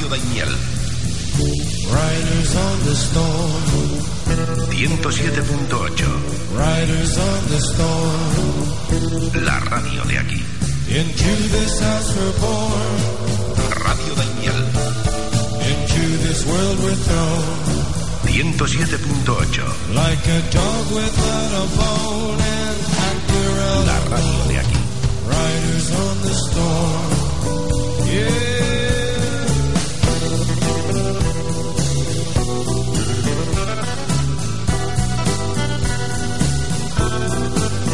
Radio Daimiel. Riders on the storm. 107.8. Riders on the storm. La radio de aquí. Into this house we're born. Radio Daimiel. Into this world we're thrown. 107.8. Like a dog without a bone and act La radio de aquí. Riders on the storm. Yeah.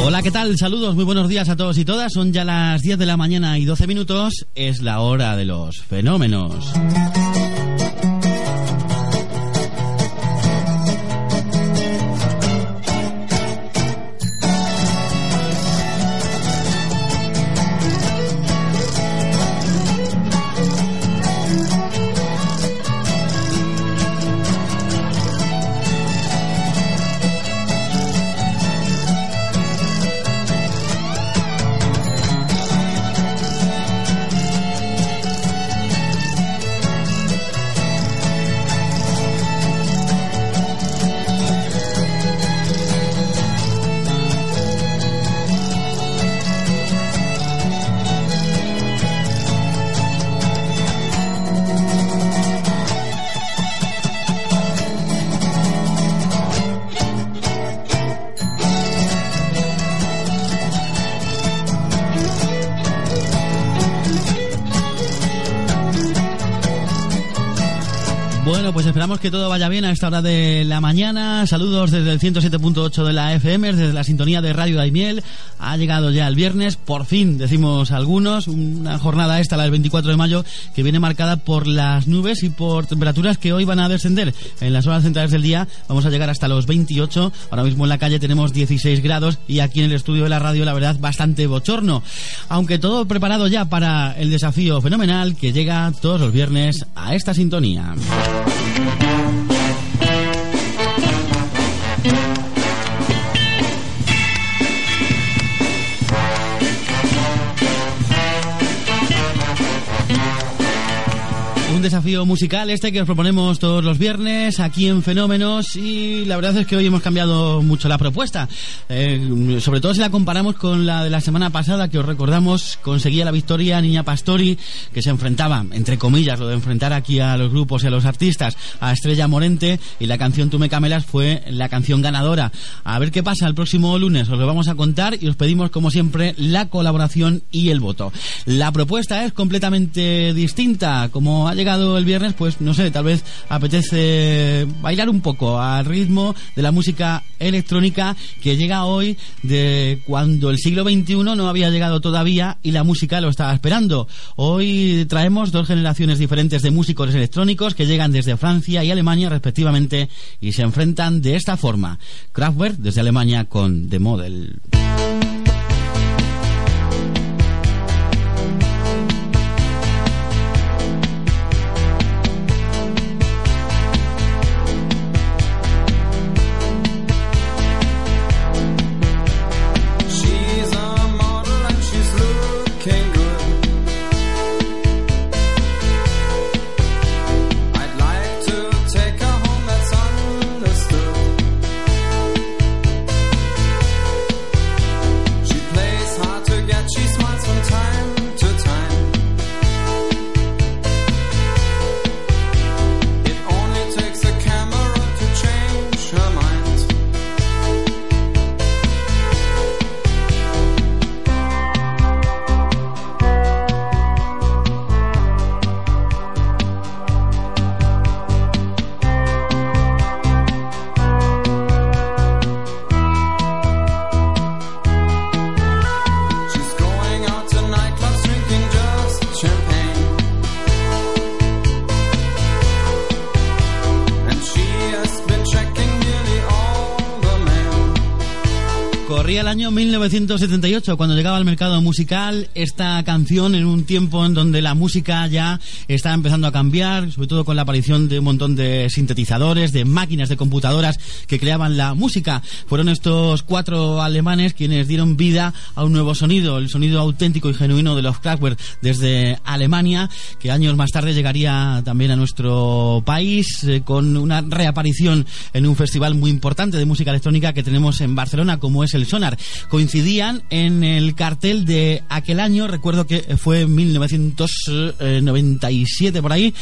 Hola, ¿qué tal? Saludos, muy buenos días a todos y todas. Son ya las 10 de la mañana y 12 minutos. Es la hora de los fenómenos. Vaya bien a esta hora de la mañana. Saludos desde el 107.8 de la FM, desde la sintonía de Radio Daimiel. Ha llegado ya el viernes, por fin, decimos algunos, una jornada esta, la del 24 de mayo, que viene marcada por las nubes y por temperaturas que hoy van a descender. En las horas centrales del día vamos a llegar hasta los 28. Ahora mismo en la calle tenemos 16 grados y aquí en el estudio de la radio, la verdad, bastante bochorno. Aunque todo preparado ya para el desafío fenomenal que llega todos los viernes a esta sintonía. Un desafío musical este que os proponemos todos los viernes aquí en Fenómenos y la verdad es que hoy hemos cambiado mucho la propuesta. Eh, sobre todo si la comparamos con la de la semana pasada que os recordamos conseguía la victoria Niña Pastori que se enfrentaba, entre comillas, lo de enfrentar aquí a los grupos y a los artistas, a Estrella Morente y la canción Tú me camelas fue la canción ganadora. A ver qué pasa el próximo lunes, os lo vamos a contar y os pedimos como siempre la colaboración y el voto. La propuesta es completamente distinta, como ha llegado el viernes, pues no sé, tal vez apetece bailar un poco al ritmo de la música electrónica que llega hoy de cuando el siglo XXI no había llegado todavía y la música lo estaba esperando. Hoy traemos dos generaciones diferentes de músicos electrónicos que llegan desde Francia y Alemania respectivamente y se enfrentan de esta forma. Kraftwerk desde Alemania con The Model. 1978 cuando llegaba al mercado musical esta canción en un tiempo en donde la música ya estaba empezando a cambiar, sobre todo con la aparición de un montón de sintetizadores, de máquinas, de computadoras que creaban la música. Fueron estos cuatro alemanes quienes dieron vida a un nuevo sonido, el sonido auténtico y genuino de los Kraftwerk desde Alemania, que años más tarde llegaría también a nuestro país eh, con una reaparición en un festival muy importante de música electrónica que tenemos en Barcelona, como es el Sonar. Coincidían en el cartel de aquel año, recuerdo que fue en 1997 por ahí,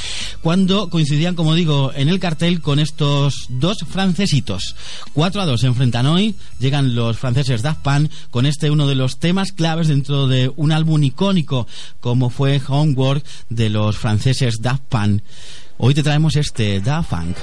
cuando coincidían, como digo, en el cartel con estos dos francesitos. 4 a 2 se enfrentan hoy, llegan los franceses Daft Punk con este uno de los temas claves dentro de un álbum icónico como fue Homework de los franceses Daft Punk. Hoy te traemos este Da Funk.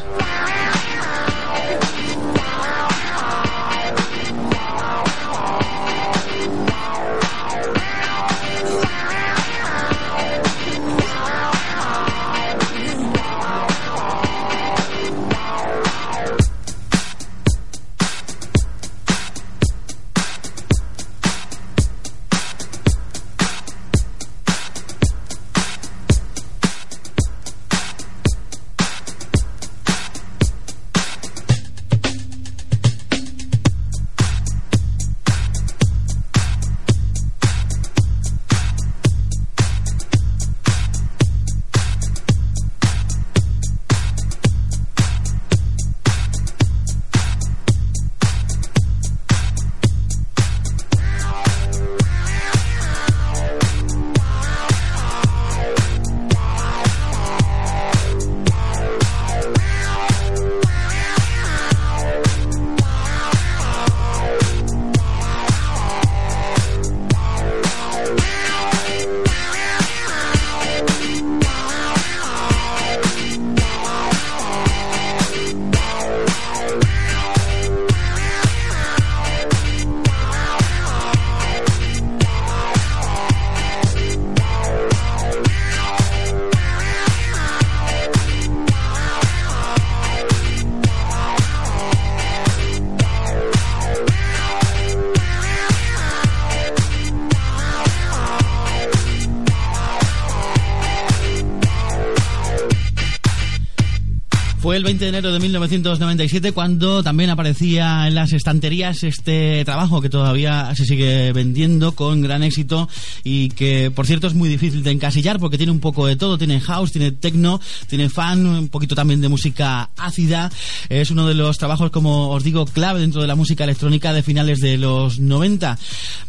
Fue el 20 de enero de 1997 cuando también aparecía en las estanterías este trabajo que todavía se sigue vendiendo con gran éxito y que, por cierto, es muy difícil de encasillar porque tiene un poco de todo. Tiene house, tiene techno, tiene fan, un poquito también de música ácida. Es uno de los trabajos, como os digo, clave dentro de la música electrónica de finales de los 90.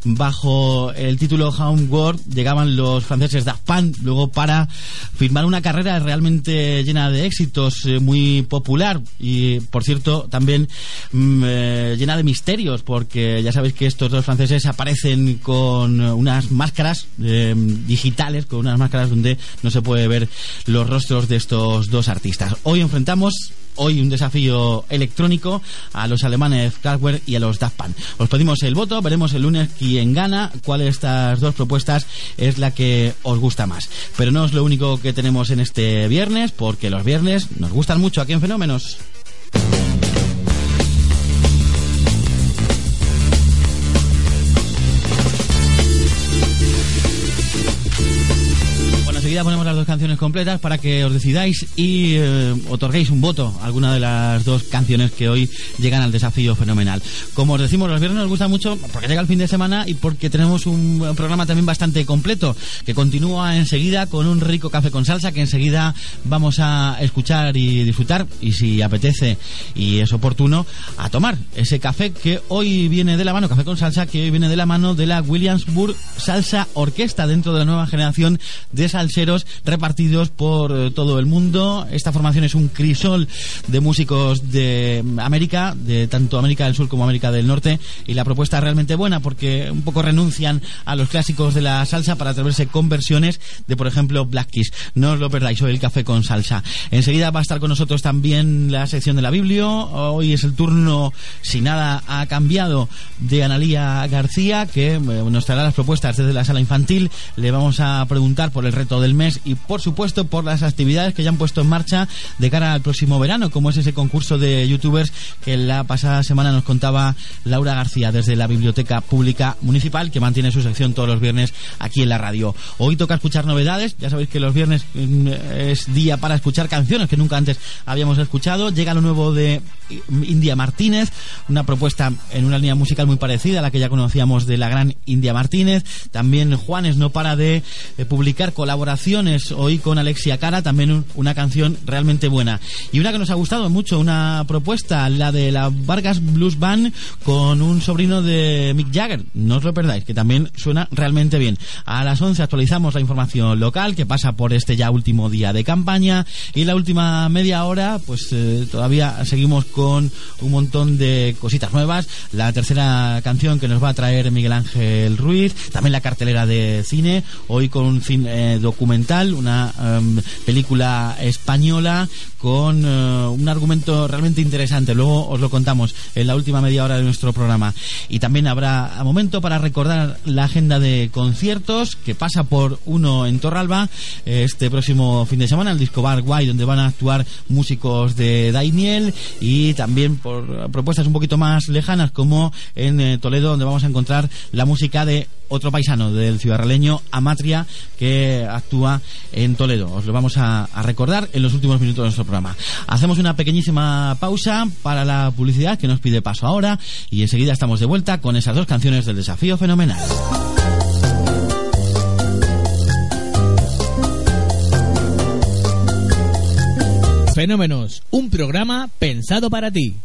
Bajo el título Homeworld llegaban los franceses Daft Punk luego para firmar una carrera realmente llena de éxitos, eh, muy popular y, por cierto, también mm, eh, llena de misterios, porque ya sabéis que estos dos franceses aparecen con unas máscaras eh, digitales, con unas máscaras donde no se puede ver los rostros de estos dos artistas. Hoy enfrentamos hoy un desafío electrónico a los alemanes Kraftwerk y a los Daft. Os pedimos el voto, veremos el lunes quién gana, cuál de estas dos propuestas es la que os gusta más. Pero no es lo único que tenemos en este viernes, porque los viernes nos gustan mucho aquí en Fenómenos. Ponemos las dos canciones completas para que os decidáis y eh, otorguéis un voto a alguna de las dos canciones que hoy llegan al desafío fenomenal. Como os decimos, los viernes nos gusta mucho porque llega el fin de semana y porque tenemos un programa también bastante completo que continúa enseguida con un rico café con salsa que enseguida vamos a escuchar y disfrutar y si apetece y es oportuno a tomar ese café que hoy viene de la mano, café con salsa que hoy viene de la mano de la Williamsburg Salsa Orquesta dentro de la nueva generación de salseros repartidos por eh, todo el mundo. Esta formación es un crisol de músicos de América, de tanto América del Sur como América del Norte, y la propuesta es realmente buena porque un poco renuncian a los clásicos de la salsa para atreverse con versiones de, por ejemplo, Black Keys. No os lo perdáis, hoy el café con salsa. Enseguida va a estar con nosotros también la sección de la Biblia. Hoy es el turno, si nada ha cambiado, de Analía García, que eh, nos traerá las propuestas desde la sala infantil. Le vamos a preguntar por el reto del mes y por supuesto por las actividades que ya han puesto en marcha de cara al próximo verano, como es ese concurso de youtubers que la pasada semana nos contaba Laura García desde la Biblioteca Pública Municipal que mantiene su sección todos los viernes aquí en la radio. Hoy toca escuchar novedades, ya sabéis que los viernes mm, es día para escuchar canciones que nunca antes habíamos escuchado. Llega lo nuevo de India Martínez, una propuesta en una línea musical muy parecida a la que ya conocíamos de la gran India Martínez. También Juanes no para de eh, publicar colaboraciones hoy con Alexia Cara, también un- una canción realmente buena. Y una que nos ha gustado mucho, una propuesta, la de la Vargas Blues Band con un sobrino de Mick Jagger. No os lo perdáis, que también suena realmente bien. A las 11 actualizamos la información local que pasa por este ya último día de campaña y la última media hora pues eh, todavía seguimos con un montón de cositas nuevas. La tercera canción que nos va a traer Miguel Ángel Ruiz, también la cartelera de cine, hoy con un cine eh, documental, una em, película española con eh, un argumento realmente interesante. Luego os lo contamos en la última media hora de nuestro programa. Y también habrá momento para recordar la agenda de conciertos que pasa por uno en Torralba eh, este próximo fin de semana, el Disco Bar Guay, donde van a actuar músicos de Daimiel y también por propuestas un poquito más lejanas como en eh, Toledo, donde vamos a encontrar la música de otro paisano del ciudadraleño, Amatria, que actúa en Toledo. Os lo vamos a, a recordar en los últimos minutos de nuestro programa. Hacemos una pequeñísima pausa para la publicidad que nos pide paso ahora y enseguida estamos de vuelta con esas dos canciones del desafío fenomenal. Fenómenos, un programa pensado para ti.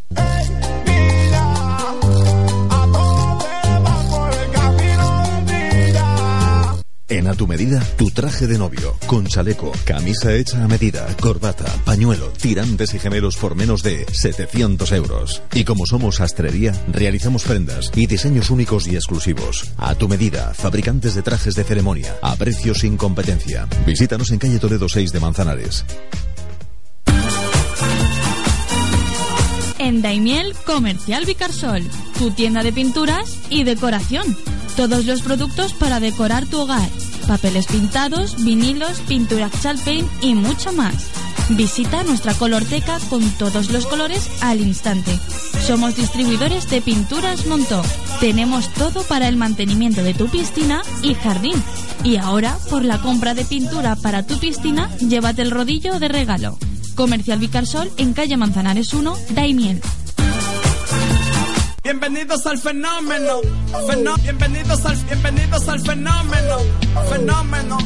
En A Tu Medida, tu traje de novio, con chaleco, camisa hecha a medida, corbata, pañuelo, tirantes y gemelos por menos de 700 euros. Y como somos sastrería, realizamos prendas y diseños únicos y exclusivos. A Tu Medida, fabricantes de trajes de ceremonia, a precios sin competencia. Visítanos en calle Toledo 6 de Manzanares. En Daimiel Comercial Vicarsol, tu tienda de pinturas y decoración. Todos los productos para decorar tu hogar. Papeles pintados, vinilos, pintura Chalpaint y mucho más. Visita nuestra colorteca con todos los colores al instante. Somos distribuidores de pinturas Montó. Tenemos todo para el mantenimiento de tu piscina y jardín. Y ahora, por la compra de pintura para tu piscina, llévate el rodillo de regalo. Comercial Vicarsol en calle Manzanares 1, Daimiel. Bienvenidos al fenómeno, fenó- bienvenidos al, bienvenidos al fenómeno, fenómeno.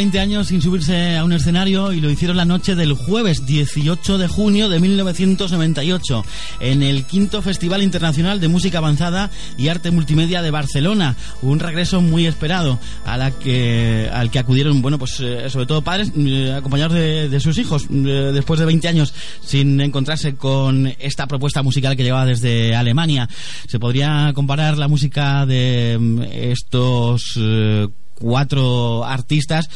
20 años sin subirse a un escenario y lo hicieron la noche del jueves 18 de junio de 1998 en el quinto Festival Internacional de Música Avanzada y Arte Multimedia de Barcelona. Un regreso muy esperado a la que, al que acudieron, bueno, pues eh, sobre todo padres eh, acompañados de, sus hijos eh, después de 20 años sin encontrarse con esta propuesta musical que llevaba desde Alemania. Se podría comparar la música de mm, estos cuatro artistas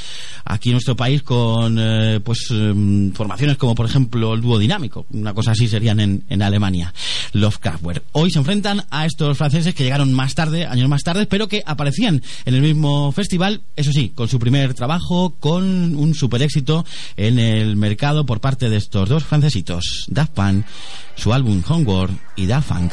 aquí en nuestro país con eh, pues em, formaciones como por ejemplo el dúo dinámico. Una cosa así serían en, en Alemania. Los Kraftwerk hoy se enfrentan a estos franceses que llegaron más tarde años más tarde pero que aparecían en el mismo festival eso sí con su primer trabajo con un super éxito en el mercado por parte de estos dos francesitos Daft Punk su álbum Homeworld y Daft Punk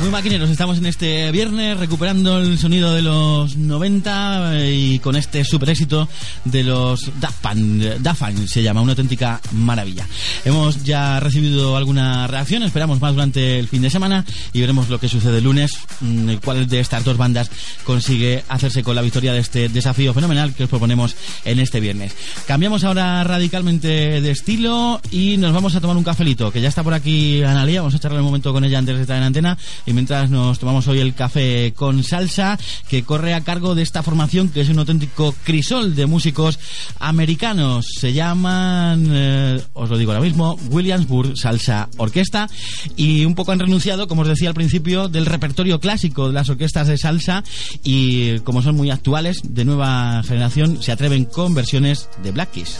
muy maquineros, estamos en este viernes recuperando el sonido de los 90 eh, y con este super éxito de los Daft Punk se llama, una auténtica maravilla. Hemos ya recibido alguna reacción, esperamos más durante el fin de semana y veremos lo que sucede el lunes, mm, cuál de estas dos bandas consigue hacerse con la victoria de este desafío fenomenal que os proponemos en este viernes. Cambiamos ahora radicalmente de estilo y nos vamos a tomar un cafelito, que ya está por aquí Analia, vamos a charlar un momento con ella antes de estar en antena y mientras nos tomamos hoy el café con salsa que corre a cargo de esta formación que es un auténtico crisol de músicos americanos. Se llaman, eh, os lo digo ahora mismo, Williamsburg Salsa Orquesta y un poco han renunciado, como os decía al principio, del repertorio clásico de las orquestas de salsa y como son muy actuales, de nueva generación, se atreven con versiones de Black Keys.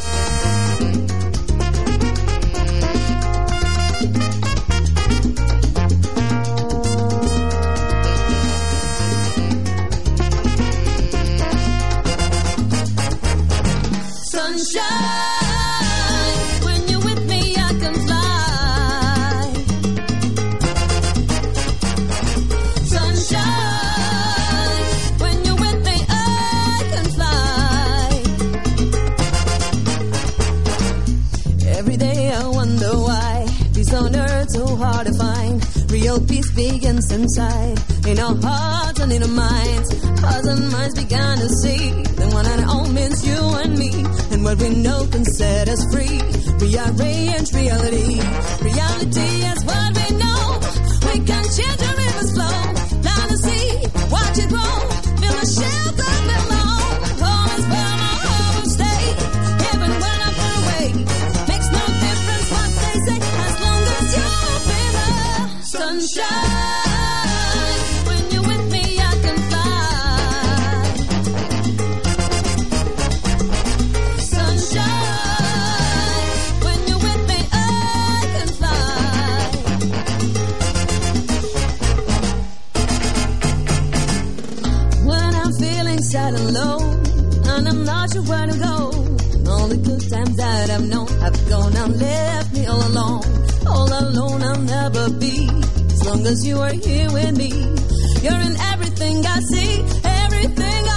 Peace begins inside, in our hearts and in our minds. Hearts and minds began to see the one and all means you and me, and what we know can set us free. We are rearrange reality. Reality is what we know. We can change river's sure where to go. All the good times that I've known have gone and left me all alone. All alone I'll never be, as long as you are here with me. You're in everything I see, everything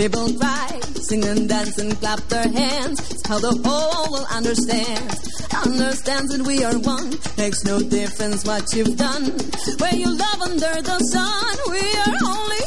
people cry, sing and dance and clap their hands. It's how the whole world understands. Understands that we are one. Makes no difference what you've done. Where you love under the sun, we are only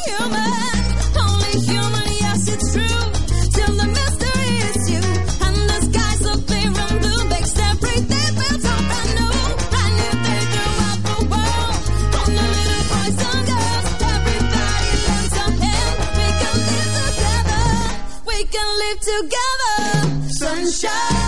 Sunshine,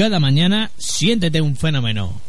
Cada mañana siéntete un fenómeno.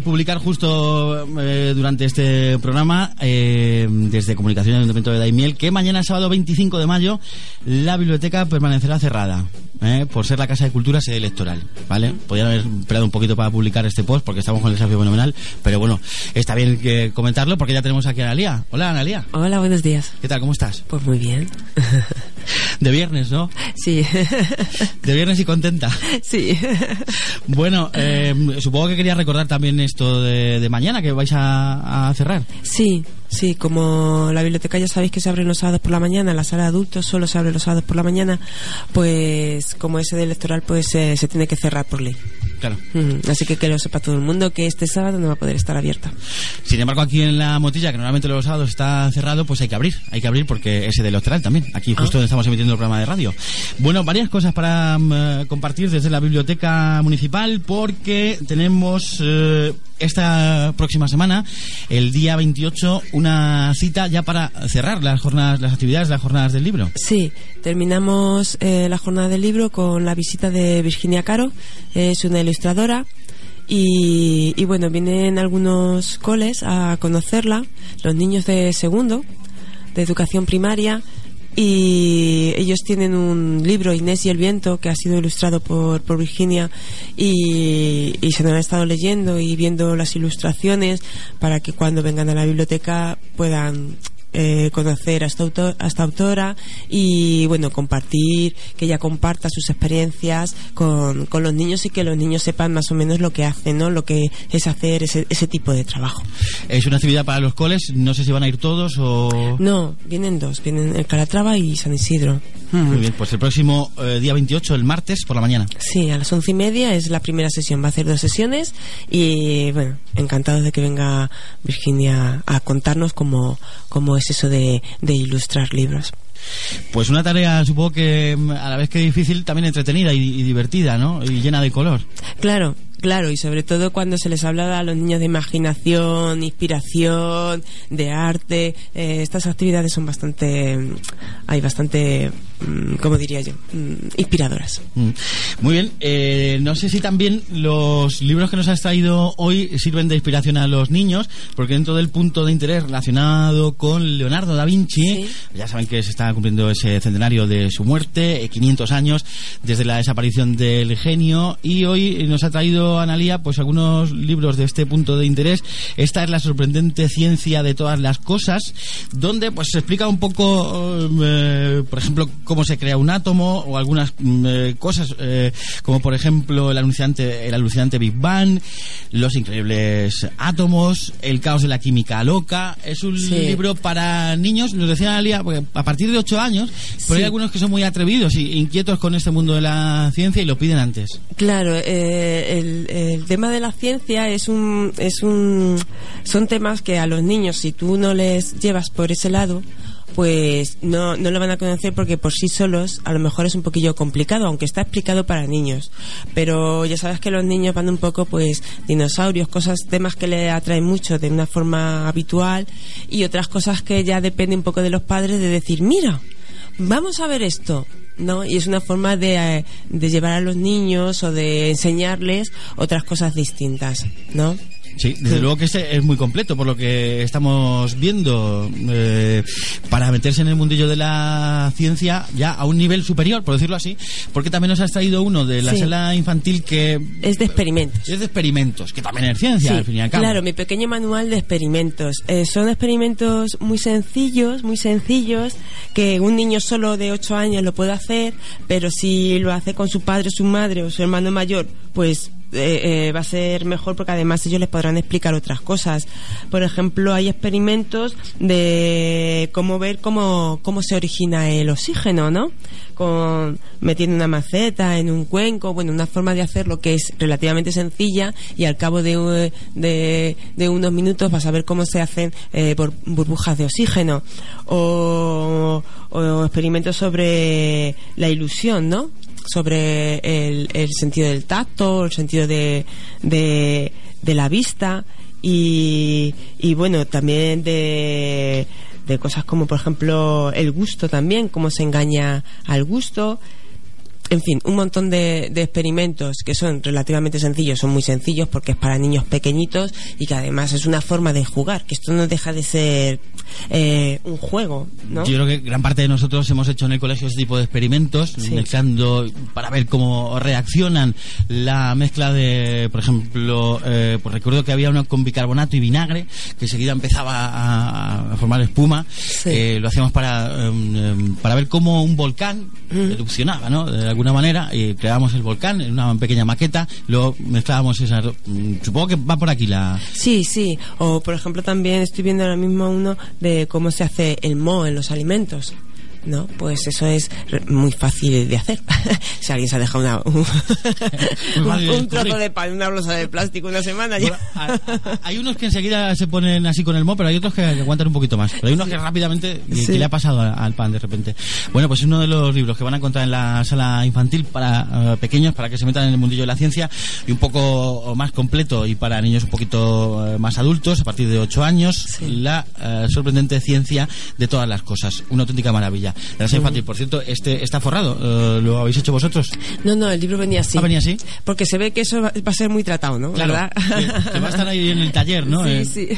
Publicar justo eh, durante este programa, eh, desde Comunicación del Ayuntamiento de Daimiel, que mañana, sábado 25 de mayo, la biblioteca permanecerá cerrada. eh, por ser la Casa de Cultura sede electoral, ¿vale? Podrían haber esperado un poquito para publicar este post porque estamos con el desafío fenomenal, pero bueno, está bien que comentarlo porque ya tenemos aquí a Analia. Hola, Analia. Hola, buenos días. ¿Qué tal? ¿Cómo estás? Pues muy bien. De viernes, ¿no? Sí. De viernes y contenta. Sí. Bueno, eh, supongo que quería recordar también esto de, de mañana que vais a, a cerrar. Sí, sí, como la biblioteca ya sabéis que se abre los sábados por la mañana, la sala de adultos solo se abre los sábados por la mañana, pues como ese de electoral pues eh, se tiene que cerrar por ley. Claro. Mm, Así que que lo sepa todo el mundo que este sábado no va a poder estar abierta. Sin embargo, aquí en la motilla, que normalmente los sábados está cerrado, pues hay que abrir. Hay que abrir porque ese del electoral también. Aquí justo donde estamos emitiendo el programa de radio. Bueno, varias cosas para mm, eh, compartir desde la biblioteca municipal porque tenemos eh, esta próxima semana, el día 28, una cita ya para cerrar las jornadas, las actividades, las jornadas del libro. Sí, terminamos eh, la jornada del libro con la visita de Virginia Caro, es una ilustradora. Y, y bueno, vienen algunos coles a conocerla, los niños de segundo, de educación primaria, y ellos tienen un libro, Inés y el viento, que ha sido ilustrado por, por Virginia, y, y se lo han estado leyendo y viendo las ilustraciones para que cuando vengan a la biblioteca puedan eh, conocer a esta, auto- a esta autora y bueno compartir que ella comparta sus experiencias con, con los niños y que los niños sepan más o menos lo que hacen no lo que es hacer ese, ese tipo de trabajo. Es una actividad para los coles, no sé si van a ir todos o... no vienen dos. Vienen el Calatrava y San Isidro. Muy bien, pues el próximo eh, día 28, el martes, por la mañana. Sí, a las once y media es la primera sesión. Va a hacer dos sesiones y, bueno, encantados de que venga Virginia a contarnos cómo, cómo es eso de, de ilustrar libros. Pues una tarea, supongo que mm, a la vez que difícil, también entretenida y, y divertida, ¿no? Y llena de color. Claro, claro, y sobre todo cuando se les habla a los niños de imaginación, inspiración, de arte, eh, estas actividades son bastante, hay bastante, mm, ¿cómo diría yo? Mm, Inspiradoras. Mm. Muy bien, eh, no sé si también los libros que nos has traído hoy sirven de inspiración a los niños, porque dentro del punto de interés relacionado con Leonardo da Vinci, ya saben que se está cumpliendo ese centenario de su muerte, eh, 500 años desde la desaparición del genio, y hoy nos ha traído Analía pues algunos libros de este punto de interés. Esta es la sorprendente ciencia de todas las cosas, donde pues se explica un poco, eh, por ejemplo, cómo se crea un átomo o algunas mm, eh, cosas, eh, como por ejemplo el alucinante, el alucinante Big Bang, los increíbles átomos, el caos de la química loca. Es un Sí. libro para niños, nos decía Analia, a partir de 8 años, pero hay algunos que son muy atrevidos y inquietos con este mundo de la ciencia y lo piden antes. Claro, eh, el, el tema de la ciencia es un, es un, son temas que a los niños, si tú no les llevas por ese lado, pues no, no lo van a conocer porque por sí solos a lo mejor es un poquillo complicado, aunque está explicado para niños. Pero ya sabes que los niños van un poco, pues, dinosaurios, cosas, temas que le atraen mucho de una forma habitual y otras cosas que ya depende un poco de los padres de decir, mira, vamos a ver esto. ¿no? Y es una forma de, eh, de llevar a los niños o de enseñarles otras cosas distintas, ¿no? Sí, desde luego que este es muy completo por lo que estamos viendo. eh, para meterse en el mundillo de la ciencia ya a un nivel superior, por decirlo así, porque también nos has traído uno de la Sí. sala infantil que Es de experimentos. es de experimentos, que también es ciencia, Sí, al fin y al cabo. Claro, mi pequeño manual de experimentos. Eh, son experimentos muy sencillos, muy sencillos, que un niño solo de 8 años lo puede hacer, pero si lo hace con su padre, su madre o su hermano mayor, pues eh, eh, va a ser mejor porque además ellos les podrán explicar otras cosas. Por ejemplo, hay experimentos de cómo ver cómo, cómo se origina el oxígeno, ¿no? Con metiendo una maceta en un cuenco, bueno, una forma de hacerlo que es relativamente sencilla y al cabo de, de, unos minutos vas a ver cómo se hacen eh, bur- burbujas de oxígeno. O, o experimentos sobre la ilusión, ¿no? Sobre el, el sentido del tacto, el sentido de, de, de la vista y, y bueno, también de, de cosas como por ejemplo el gusto también, cómo se engaña al gusto. En fin, un montón de, de experimentos que son relativamente sencillos, son muy sencillos porque es para niños pequeñitos y que además es una forma de jugar, que esto no deja de ser eh, un juego, ¿no? Yo creo que gran parte de nosotros hemos hecho en el colegio ese tipo de experimentos, Sí. mezclando para ver cómo reaccionan la mezcla de, por ejemplo, eh, pues recuerdo que había uno con bicarbonato y vinagre, que enseguida empezaba a, a formar espuma. Eh, lo hacíamos para, em, em, para ver cómo un volcán erupcionaba, ¿no? De alguna manera, y creábamos el volcán en una pequeña maqueta, luego mezclábamos esas... mm, Supongo que va por aquí la... Sí, sí. O por ejemplo también estoy viendo ahora mismo uno de cómo se hace el moho en los alimentos. ¿No? Pues eso es muy fácil de hacer. si alguien se ha dejado una, un, trozo de pan una bolsa de plástico una semana ya. Hay unos que enseguida se ponen así con el mo, pero hay otros que, aguantan un poquito más. Pero hay unos que rápidamente, que- Sí. que le ha pasado al pan de repente. Bueno, pues es uno de los libros que van a encontrar en la sala infantil para eh, pequeños, para que se metan en el mundillo de la ciencia, y un poco más completo y para niños un poquito eh, más adultos, a partir de 8 años, la eh, sorprendente ciencia de todas las cosas. Una auténtica maravilla. La sala infantil, por cierto, este está forrado. eh, ¿Lo habéis hecho vosotros? No, no, el libro venía así. Ah, venía así. Porque se ve que eso va, a ser muy tratado, ¿no? Claro, ¿Verdad? que, que va a estar ahí en el taller, ¿no? Sí, En- sí.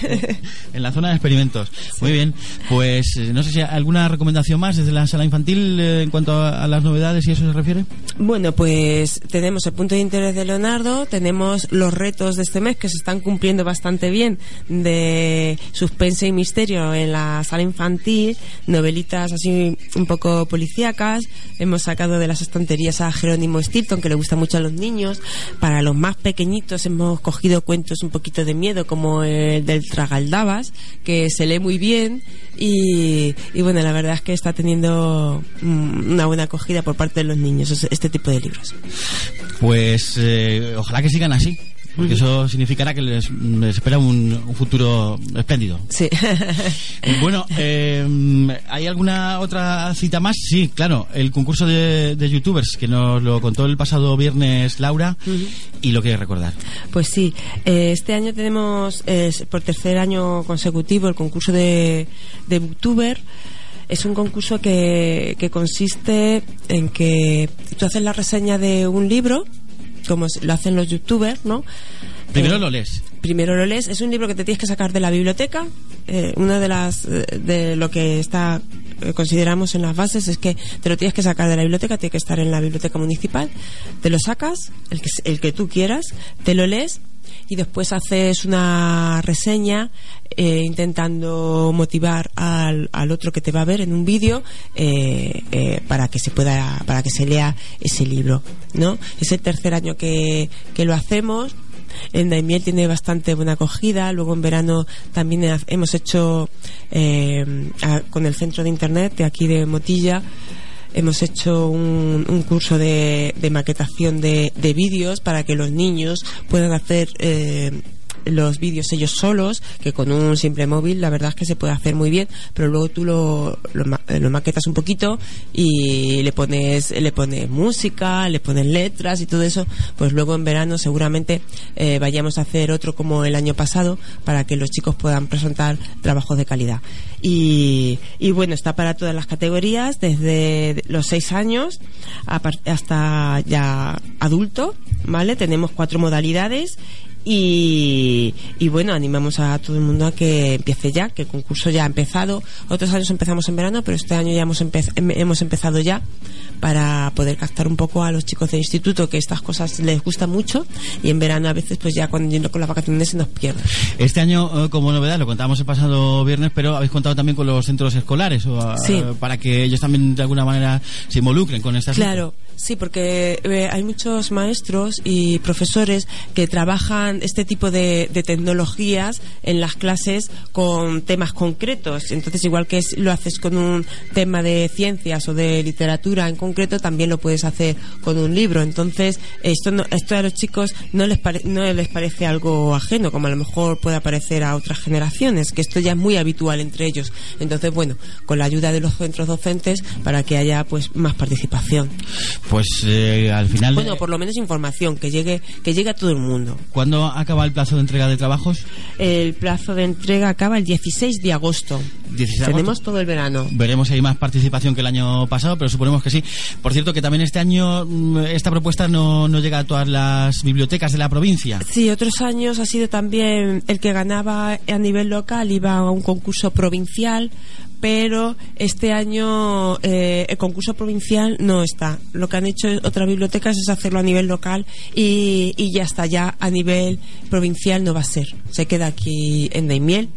En la zona de experimentos. Muy bien. Pues eh, no sé si hay alguna recomendación más desde la sala infantil eh, en cuanto a, a las novedades y eso se refiere. Bueno, pues tenemos el punto de interés de Leonardo, tenemos los retos de este mes que se están cumpliendo bastante bien de suspense y misterio en la sala infantil, novelitas así un poco policíacas, hemos sacado de las estanterías a Jerónimo Stilton que le gusta mucho a los niños, para los más pequeñitos hemos cogido cuentos un poquito de miedo como el del Tragaldabas, que se lee muy bien y, y bueno, la verdad es que está teniendo mm, una buena acogida por parte de los niños es- este tipo de libros. Pues eh, ojalá que sigan así. Porque eso significará que les, les espera un, un futuro espléndido. Sí. Bueno, eh, ¿hay alguna otra cita más? Sí, claro, el concurso de, de youtubers que nos lo contó el pasado viernes Laura y lo quiere recordar. Pues sí, eh, este año tenemos eh, por tercer año consecutivo el concurso de, de Booktuber. Es un concurso que, que consiste en que tú haces la reseña de un libro, como lo hacen los youtubers, ¿no? Primero Eh, lo lees. Primero lo lees. Es un libro que te tienes que sacar de la biblioteca. Eh, una de las eh, de lo que está consideramos en las bases es que te lo tienes que sacar de la biblioteca, tiene que estar en la biblioteca municipal. Te lo sacas, el que el que tú quieras, te lo lees y después haces una reseña eh, intentando motivar al, al otro que te va a ver en un vídeo eh, eh, para que se pueda para que se lea ese libro no es el tercer año que, que lo hacemos en Daimiel tiene bastante buena acogida. Luego en verano también hemos hecho eh, con el centro de internet de aquí de Motilla. Hemos hecho un, un curso de, de maquetación de, de vídeos para que los niños puedan hacer eh, los vídeos ellos solos, que con un simple móvil la verdad es que se puede hacer muy bien, pero luego tú lo, lo, ma- lo maquetas un poquito y le pones, le pones música, le pones letras y todo eso, pues luego en verano seguramente eh, vayamos a hacer otro como el año pasado para que los chicos puedan presentar trabajos de calidad. Y, y bueno, está para todas las categorías, desde los seis años a par- hasta ya adulto, ¿vale? Tenemos cuatro modalidades Y, y bueno, animamos a todo el mundo a que empiece ya, que el concurso ya ha empezado. Otros años empezamos en verano, pero este año ya hemos, empe- em- hemos empezado ya para poder captar un poco a los chicos del instituto, que estas cosas les gustan mucho. Y en verano a veces, pues ya cuando yendo con las vacaciones se nos pierde. Este año, eh, como novedad, lo contábamos el pasado viernes, pero habéis contado también con los centros escolares o, eh, Sí. para que ellos también de alguna manera se involucren con estas Claro, sí, porque eh, hay muchos maestros y profesores que trabajan este tipo de, de tecnologías en las clases con temas concretos. Entonces, igual que lo haces con un tema de ciencias o de literatura en concreto, también lo puedes hacer con un libro. Entonces, esto, no- esto a los chicos no les, pare- no les parece algo ajeno, como a lo mejor puede parecer a otras generaciones, que esto ya es muy habitual entre ellos. Entonces, bueno, con la ayuda de los centros docentes para que haya pues más participación. Pues eh, al final, Bueno, por lo menos información que llegue que llegue a todo el mundo. ¿cuándo acaba el plazo de entrega de trabajos? El plazo de entrega acaba el 16 de agosto. 16 de Tenemos agosto. todo el verano. Veremos si hay más participación que el año pasado, pero suponemos que sí. Por cierto, que también este año mm, esta propuesta no, no llega a todas las bibliotecas de la provincia. Sí, otros años ha sido también el que ganaba a nivel local, iba a un concurso provincial, pero este año eh, el concurso provincial no está. Lo que han hecho otras bibliotecas es hacerlo a nivel local y, y ya está, ya a nivel provincial no va a ser. Se queda aquí en Daimiel.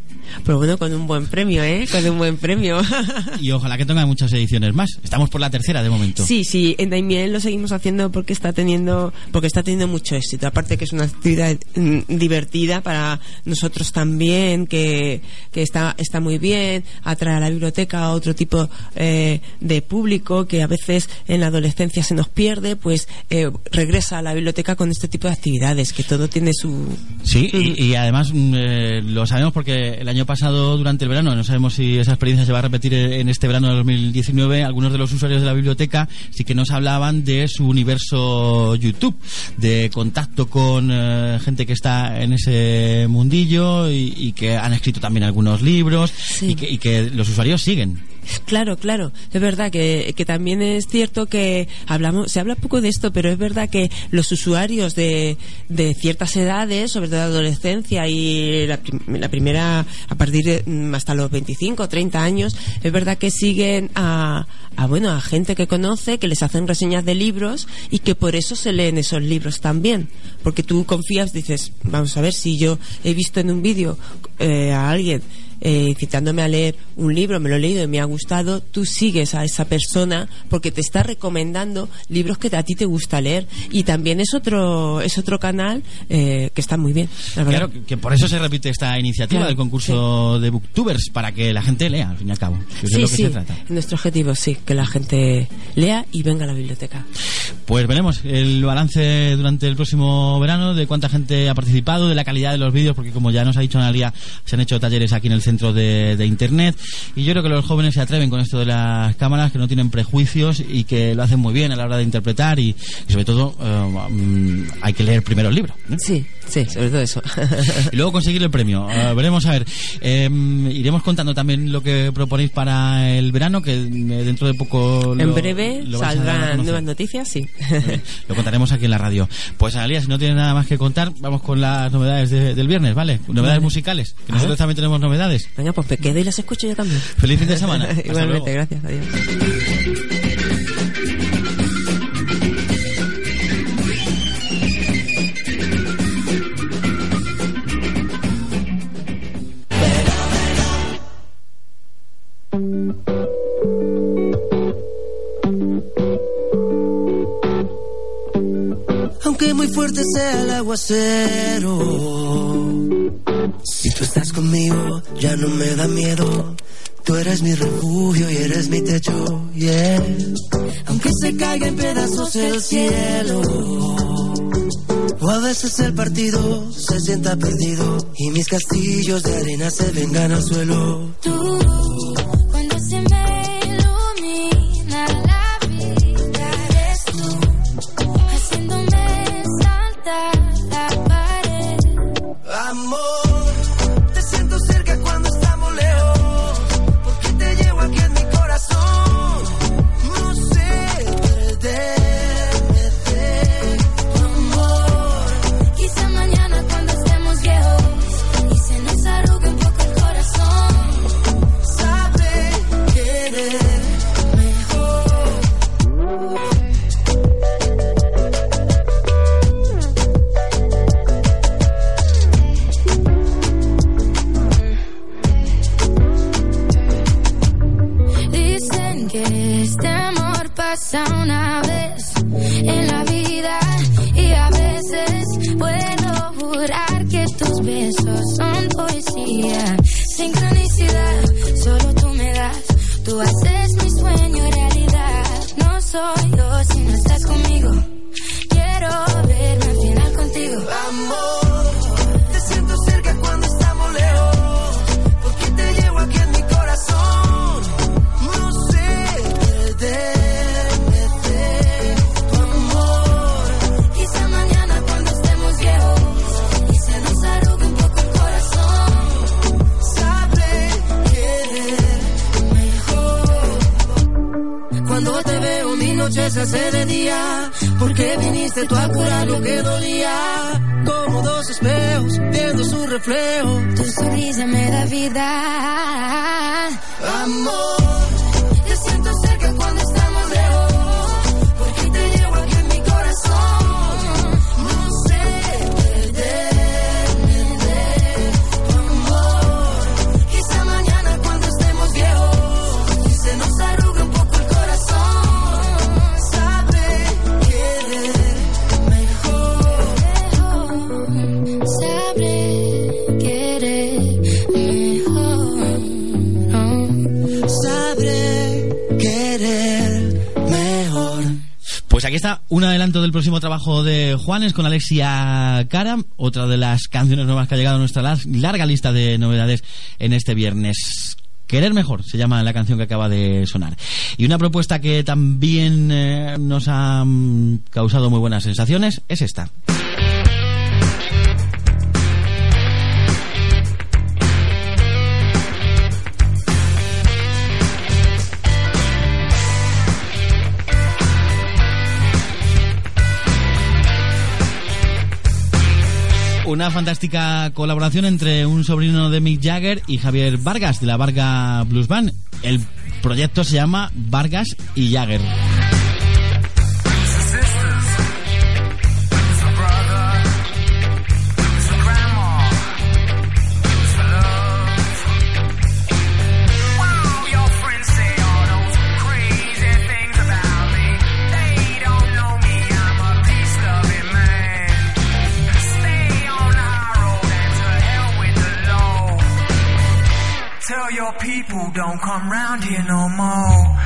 Pero bueno, con un buen premio, ¿eh? Con un buen premio. Y ojalá que tenga muchas ediciones más. Estamos por la tercera de momento. Sí, sí, en Daimiel lo seguimos haciendo porque está teniendo porque está teniendo mucho éxito. Aparte que es una actividad mm, divertida para nosotros también, que, que está está muy bien, atrae a la biblioteca a otro tipo eh, de público que a veces en la adolescencia se nos pierde, pues eh, regresa a la biblioteca con este tipo de actividades, que todo tiene su Sí, y, y además mm, eh, lo sabemos porque el año pasado, durante el verano, no sabemos si esa experiencia se va a repetir en este verano de 2019, algunos de los usuarios de la biblioteca sí que nos hablaban de su universo YouTube, de contacto con eh, gente que está en ese mundillo y, y que han escrito también algunos libros y, que, y que los usuarios siguen. Claro, claro. Es verdad que, que también es cierto que hablamos, se habla poco de esto, pero es verdad que los usuarios de, de ciertas edades, sobre todo de adolescencia y la, la primera a partir de mm, hasta los 25 o 30 años, es verdad que siguen a, a bueno a gente que conoce, que les hacen reseñas de libros y que por eso se leen esos libros también, porque tú confías, dices, vamos a ver si yo he visto en un vídeo eh, a alguien eh, incitándome a leer un libro, me lo he leído y me ha gustado, tú sigues a esa persona porque te está recomendando libros que a ti te gusta leer y también es otro es otro canal eh, que está muy bien. la. Claro, que- por eso se repite esta iniciativa Claro, del concurso de Booktubers, para que la gente lea, al fin y al cabo. que es Sí, lo que sí, se trata. nuestro objetivo sí, que la gente lea y venga a la biblioteca. Pues veremos el balance durante el próximo verano de cuánta gente ha participado, de la calidad de los vídeos, porque como ya nos ha dicho Analia, se han hecho talleres aquí en el centro de, de Internet. Y yo creo que los jóvenes se atreven con esto de las cámaras, que no tienen prejuicios y que lo hacen muy bien a la hora de interpretar y, y sobre todo eh, hay que leer primero el libro. ¿no? Sí, sí, sobre todo eso. y luego conseguir el premio. Eh, veremos a ver. Eh, iremos contando también lo que proponéis para el verano, que eh, dentro de poco. en lo- breve dar a saldrán nuevas noticias, sí. Eh, Lo contaremos aquí en la radio. Pues Analia, si no tienes nada más que contar, vamos con las novedades de- del viernes, ¿vale? Novedades Vale. musicales, que nosotros también tenemos novedades. Venga, pues me quedo y las escucho yo también. Feliz fin de semana. Hasta Igualmente, luego. gracias. Adiós. Aunque muy fuerte sea el aguacero, si tú estás conmigo ya no me da miedo. Tú eres mi refugio y eres mi techo, yeah. Aunque se caiga en pedazos el cielo, o a veces el partido se sienta perdido y mis castillos de arena se vengan al suelo. Tú, Juanes con Alexia Cara, otra de las canciones nuevas que ha llegado a nuestra larga lista de novedades en este viernes. Querer mejor se llama la canción que acaba de sonar. Y una propuesta que también eh, nos ha causado muy buenas sensaciones es esta. Una fantástica colaboración entre un sobrino de Mick Jagger y Javier Vargas de la Varga Blues Band. El proyecto se llama Vargas y Jagger. don't come round here no more.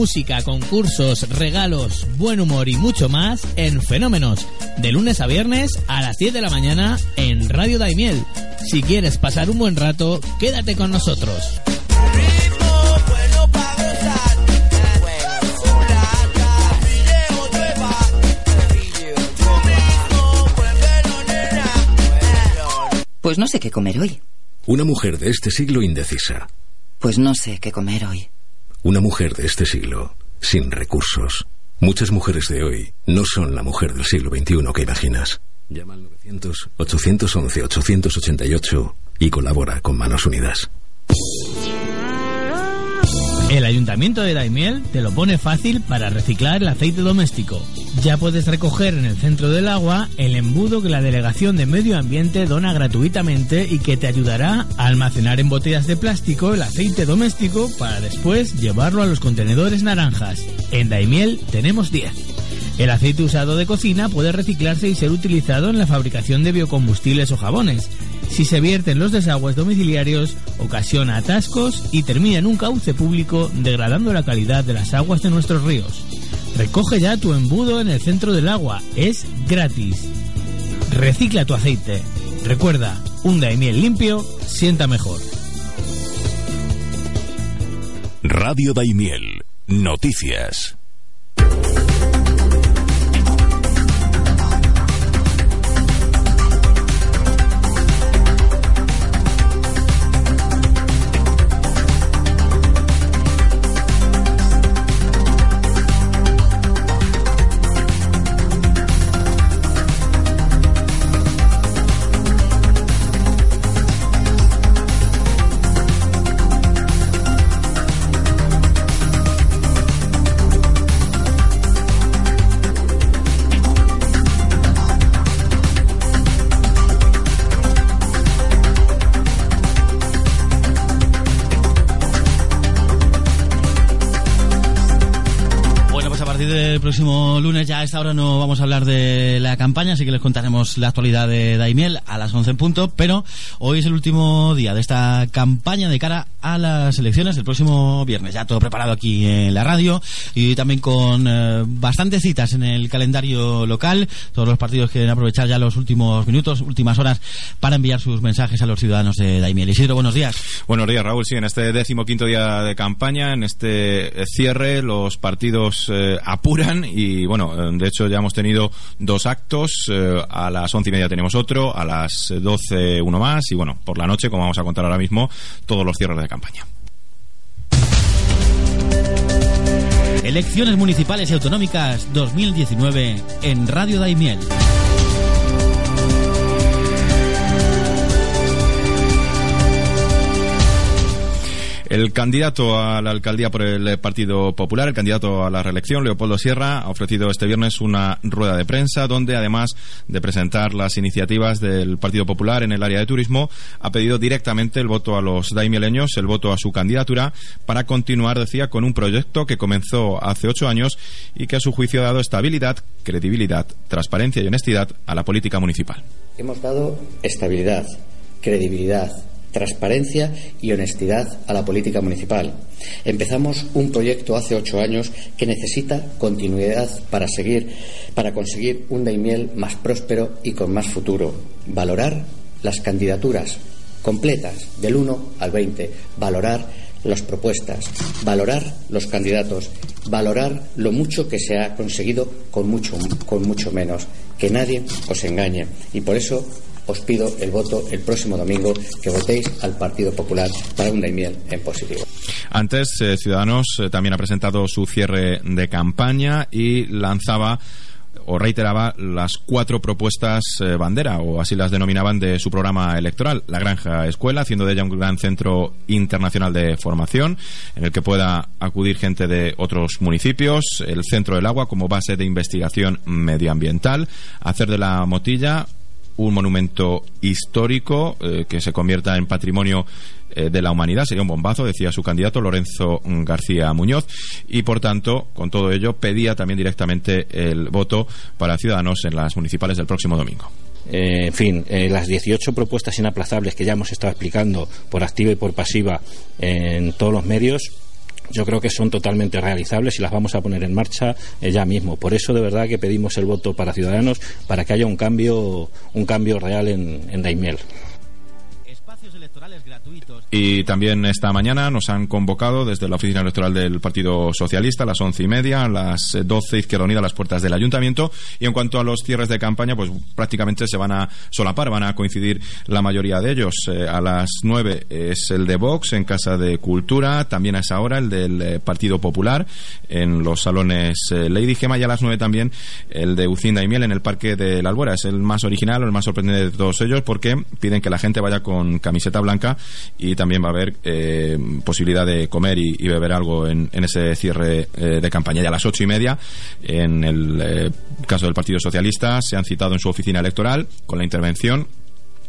Música, concursos, regalos, buen humor y mucho más en Fenómenos, de lunes a viernes a las 10 de la mañana en Radio Daimiel. Si quieres pasar un buen rato, quédate con nosotros. Pues no sé qué comer hoy. Una mujer de este siglo indecisa. Pues no sé qué comer hoy. Una mujer de este siglo sin recursos. Muchas mujeres de hoy no son la mujer del siglo XXI que imaginas. Llama al 900-811-888 y colabora con Manos Unidas. El Ayuntamiento de Daimiel te lo pone fácil para reciclar el aceite doméstico. Ya puedes recoger en el centro del agua el embudo que la Delegación de Medio Ambiente dona gratuitamente y que te ayudará a almacenar en botellas de plástico el aceite doméstico para después llevarlo a los contenedores naranjas. En Daimiel tenemos 10. El aceite usado de cocina puede reciclarse y ser utilizado en la fabricación de biocombustibles o jabones. Si se vierte en los desagües domiciliarios, ocasiona atascos y termina en un cauce público degradando la calidad de las aguas de nuestros ríos. Recoge ya tu embudo en el centro del agua, es gratis. Recicla tu aceite. Recuerda, un daimiel limpio sienta mejor. Radio Daimiel. Noticias. Esta hora no vamos a hablar de la campaña, así que les contaremos la actualidad de Daimiel a las 11 en punto, pero hoy es el último día de esta campaña de cara a las elecciones el próximo viernes. Ya todo preparado aquí en la radio y también con eh, bastantes citas en el calendario local. Todos los partidos quieren aprovechar ya los últimos minutos, últimas horas para enviar sus mensajes a los ciudadanos de Daimiel. Isidro, buenos días. Buenos días, Raúl. Sí, en este décimo quinto día de campaña, en este cierre, los partidos eh, apuran y, bueno, de hecho ya hemos tenido dos actos. eh, a las once y media tenemos otro, a las doce uno más y, bueno, por la noche, como vamos a contar ahora mismo, todos los cierres de campaña. Elecciones municipales y autonómicas 2019 en Radio Daimiel. El candidato a la alcaldía por el Partido Popular, el candidato a la reelección, Leopoldo Sierra, ha ofrecido este viernes una rueda de prensa donde, además de presentar las iniciativas del Partido Popular en el área de turismo, ha pedido directamente el voto a los daimieleños, el voto a su candidatura, para continuar, decía, con un proyecto que comenzó hace ocho años y que a su juicio ha dado estabilidad, credibilidad, transparencia y honestidad a la política municipal. Hemos dado estabilidad, credibilidad, transparencia y honestidad a la política municipal. Empezamos un proyecto hace ocho años que necesita continuidad para seguir, para conseguir un Daimiel más próspero y con más futuro. Valorar las candidaturas completas del 1 al 20. Valorar las propuestas, valorar los candidatos, valorar lo mucho que se ha conseguido con mucho, con mucho menos. Que nadie os engañe. Y por eso os pido el voto el próximo domingo, que votéis al Partido Popular para un Daimiel en positivo. Antes, eh, Ciudadanos eh, también ha presentado su cierre de campaña y lanzaba o reiteraba las cuatro propuestas eh, bandera, o así las denominaban, de su programa electoral. La Granja Escuela, haciendo de ella un gran centro internacional de formación, en el que pueda acudir gente de otros municipios. El Centro del Agua como base de investigación medioambiental. Hacer de la Motilla un monumento histórico eh, que se convierta en patrimonio eh, de la humanidad. Sería un bombazo, decía su candidato Lorenzo García Muñoz. Y por tanto, con todo ello, pedía también directamente el voto para Ciudadanos en las municipales del próximo domingo. Eh, en fin, las 18 propuestas inaplazables que ya hemos estado explicando por activa y por pasiva en todos los medios, yo creo que son totalmente realizables y las vamos a poner en marcha eh, ya mismo. Por eso de verdad que pedimos el voto para Ciudadanos para que haya un cambio, un cambio real en, en Daimiel. Y también esta mañana nos han convocado desde la oficina electoral del Partido Socialista a las once y media, a las eh, doce Izquierda Unida a las puertas del Ayuntamiento. Y en cuanto a los cierres de campaña, pues prácticamente se van a solapar, van a coincidir la mayoría de ellos. Eh, a las nueve es el de Vox en Casa de Cultura, también a esa hora el del eh, Partido Popular en los salones Lady Gema y a las nueve también el de Ucinda y Miel en el Parque de la Albuera. Es el más original o el más sorprendente de todos ellos porque piden que la gente vaya con camiseta blanca y también va a haber eh, posibilidad de comer y, beber algo en, en ese cierre eh, de campaña. Y a las ocho y media, en el eh, caso del Partido Socialista, se han citado en su oficina electoral con la intervención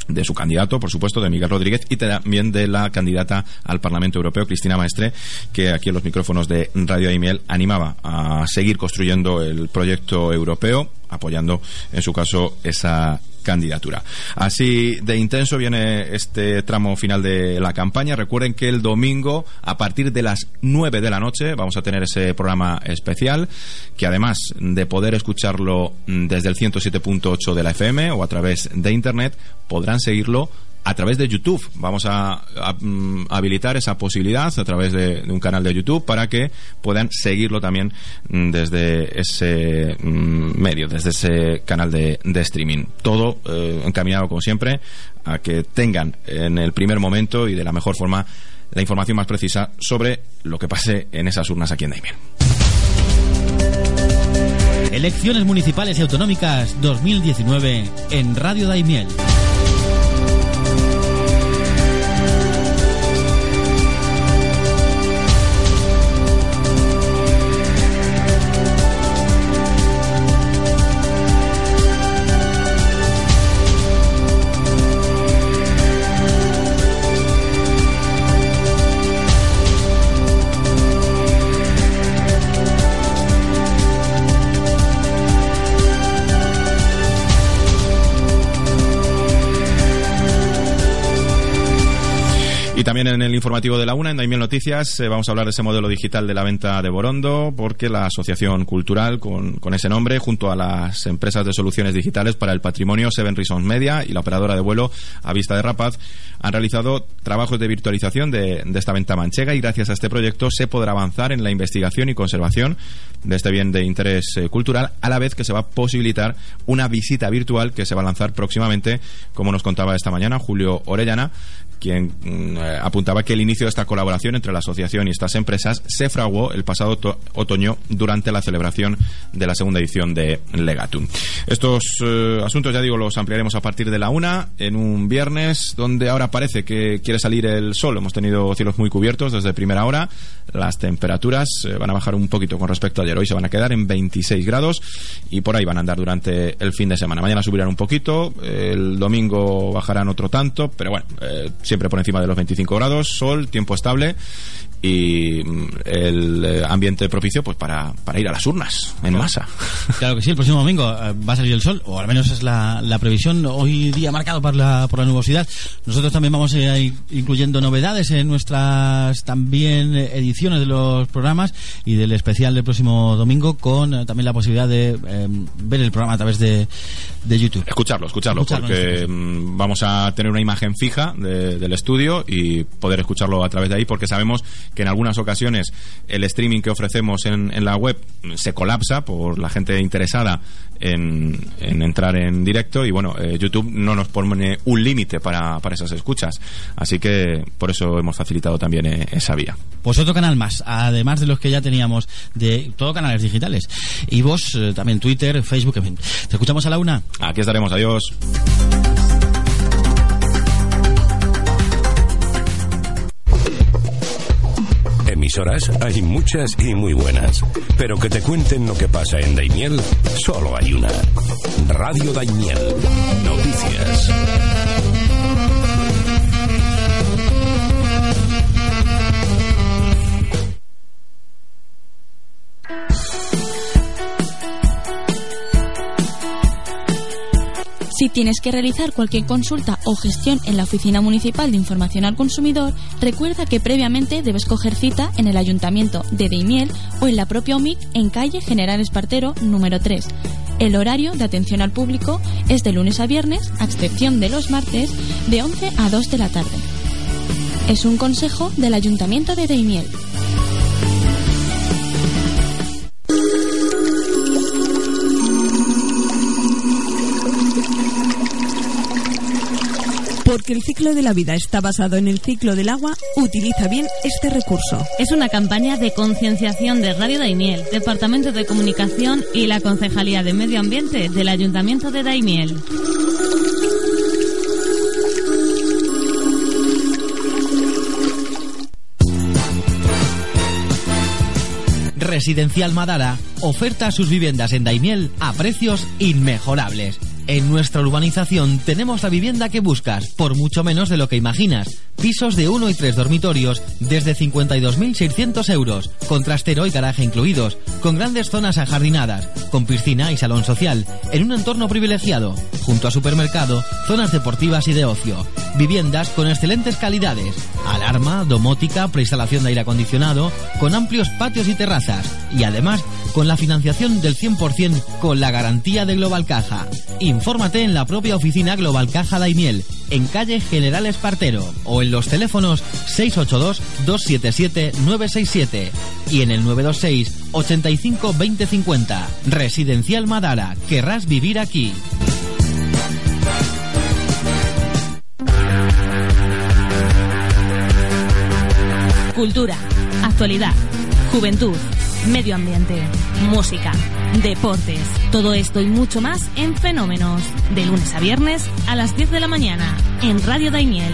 de su candidato, por supuesto, de Miguel Rodríguez y también de la candidata al Parlamento Europeo, Cristina Maestre, que aquí en los micrófonos de Radio Aimiel animaba a seguir construyendo el proyecto europeo, apoyando, en su caso, esa candidatura. Así de intenso viene este tramo final de la campaña. Recuerden que el domingo, a partir de las 9 de la noche, vamos a tener ese programa especial, que además de poder escucharlo mm, desde el 107.8 de la FM o a través de Internet, podrán seguirlo a través de YouTube. Vamos a, mm, habilitar esa posibilidad a través de, un canal de YouTube para que puedan seguirlo también mm, desde ese mm, medio, desde ese canal de, de streaming. Todo eh, encaminado, como siempre, a que tengan en el primer momento y de la mejor forma la información más precisa sobre lo que pase en esas urnas aquí en Daimiel. Elecciones municipales y autonómicas 2019 en Radio Daimiel. Y también en el informativo de la UNA, en Daimiel Noticias, eh, vamos a hablar de ese modelo digital de la venta de Borondo, porque la Asociación Cultural, con, ese nombre, junto a las empresas de soluciones digitales para el patrimonio Seven Reasons Media y la operadora de vuelo a Vista de Rapaz, han realizado trabajos de virtualización de, de esta venta manchega y gracias a este proyecto se podrá avanzar en la investigación y conservación de este bien de interés eh, cultural, a la vez que se va a posibilitar una visita virtual que se va a lanzar próximamente, como nos contaba esta mañana Julio Orellana, quien mm, eh, apuntaba que el inicio de esta colaboración entre la asociación y estas empresas se fraguó el pasado to- otoño durante la celebración de la segunda edición de Legatum. Estos eh, asuntos, ya digo, los ampliaremos a partir de la una en un viernes donde ahora parece que quiere salir el sol. Hemos tenido cielos muy cubiertos desde primera hora. Las temperaturas eh, van a bajar un poquito con respecto a ayer. Hoy se van a quedar en 26 grados y por ahí van a andar durante el fin de semana. Mañana subirán un poquito, el domingo bajarán otro tanto, pero bueno, eh, siempre por encima de los 25 grados, sol, tiempo estable y mm, el eh, ambiente propicio pues para, para ir a las urnas en masa. Claro que sí, el próximo domingo eh, va a salir el sol, o al menos es la, la previsión. Hoy día marcado por la, por la nubosidad. Nosotros también vamos a ir incluyendo novedades en nuestras también ediciones de los programas y del especial del próximo domingo, con eh, también la posibilidad de eh, ver el programa a través de, de YouTube. Escucharlo, escucharlo, Escucharlo, porque mm, vamos a tener una imagen fija de- del estudio y poder escucharlo a través de ahí, porque sabemos que en algunas ocasiones el streaming que ofrecemos en, en la web se colapsa por la gente interesada en, en entrar en directo y bueno, eh, YouTube no nos pone un límite para, para esas escuchas, así que por eso hemos facilitado también eh, esa vía. Pues otro canal más, además de los que ya teníamos de todo canales digitales. Y vos, eh, también Twitter, Facebook, en fin. Te escuchamos a la una. Aquí estaremos, adiós. Hay muchas y muy buenas, pero que te cuenten lo que pasa en Daimiel, solo hay una. Radio Daimiel. Noticias. Si tienes que realizar cualquier consulta o gestión en la Oficina Municipal de Información al Consumidor, recuerda que previamente debes coger cita en el Ayuntamiento de Deimiel o en la propia OMIC en calle General Espartero número 3. El horario de atención al público es de lunes a viernes, a excepción de los martes, de 11 a 2 de la tarde. Es un consejo del Ayuntamiento de Deimiel. Porque el ciclo de la vida está basado en el ciclo del agua, utiliza bien este recurso. Es una campaña de concienciación de Radio Daimiel, Departamento de Comunicación y la Concejalía de Medio Ambiente del Ayuntamiento de Daimiel. Residencial Madara oferta sus viviendas en Daimiel a precios inmejorables. En nuestra urbanización tenemos la vivienda que buscas por mucho menos de lo que imaginas. Pisos de 1 y 3 dormitorios desde 52.600 euros, con trastero y garaje incluidos, con grandes zonas ajardinadas, con piscina y salón social, en un entorno privilegiado, junto a supermercado, zonas deportivas y de ocio. Viviendas con excelentes calidades, alarma, domótica, preinstalación de aire acondicionado, con amplios patios y terrazas, y además con la financiación del 100% con la garantía de Global Caja. Infórmate en la propia oficina Global Caja Daimiel, en calle General Espartero, o en los teléfonos 682-277-967 y en el 926 85 2050. Residencial Madara, querrás vivir aquí. Cultura, actualidad, juventud, medio ambiente, música, deportes, todo esto y mucho más en Fenómenos, de lunes a viernes a las 10 de la mañana, en Radio Daimiel.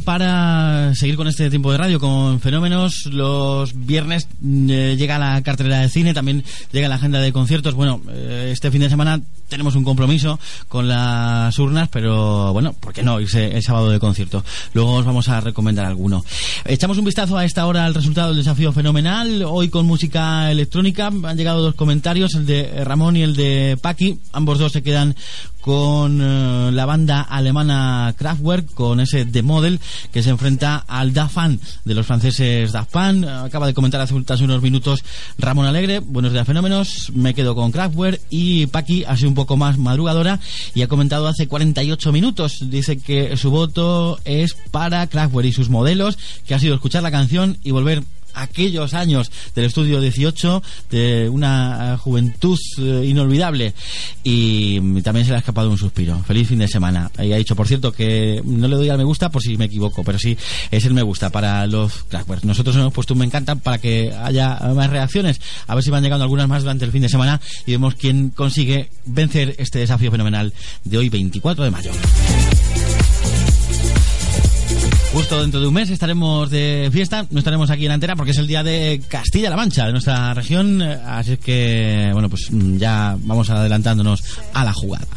Para seguir con este tiempo de radio, con fenómenos. Los viernes mm, eh, llega la cartelera de cine, también llega la agenda de conciertos. Bueno, eh, este fin de semana tenemos un compromiso con las urnas, pero bueno, ¿por qué no irse el sábado de concierto? Luego os vamos a recomendar alguno. Echamos un vistazo a esta hora al resultado del desafío fenomenal. Hoy con música electrónica han llegado dos comentarios, el de Ramón y el de Paqui. Ambos dos se quedan con eh, la banda alemana Kraftwerk, con ese The Model que se enfrenta al Daft Punk de los franceses Daft Punk. Acaba de comentar hace unos minutos Ramón Alegre. Buenos días, fenómenos. Me quedo con Kraftwerk y Paqui ha sido un poco más madrugadora y ha comentado hace 48 minutos. Dice que su voto es para Kraftwerk y sus modelos, que ha sido escuchar la canción y volver aquellos años del estudio 18 de una eh, juventud eh, inolvidable. Y mm, también se le ha escapado un suspiro. Feliz fin de semana. Y ha dicho por cierto que no le doy al me gusta por si me equivoco pero sí es el me gusta. Para los Kraftwerk nosotros hemos puesto un me encanta para que haya más reacciones. A ver si van llegando algunas más durante el fin de semana y vemos quién consigue vencer este desafío fenomenal de hoy 24 de mayo Justo dentro de un mes estaremos de fiesta, no estaremos aquí en la antena porque es el día de Castilla-La Mancha, de nuestra región, así que, bueno, pues ya vamos adelantándonos a la jugada.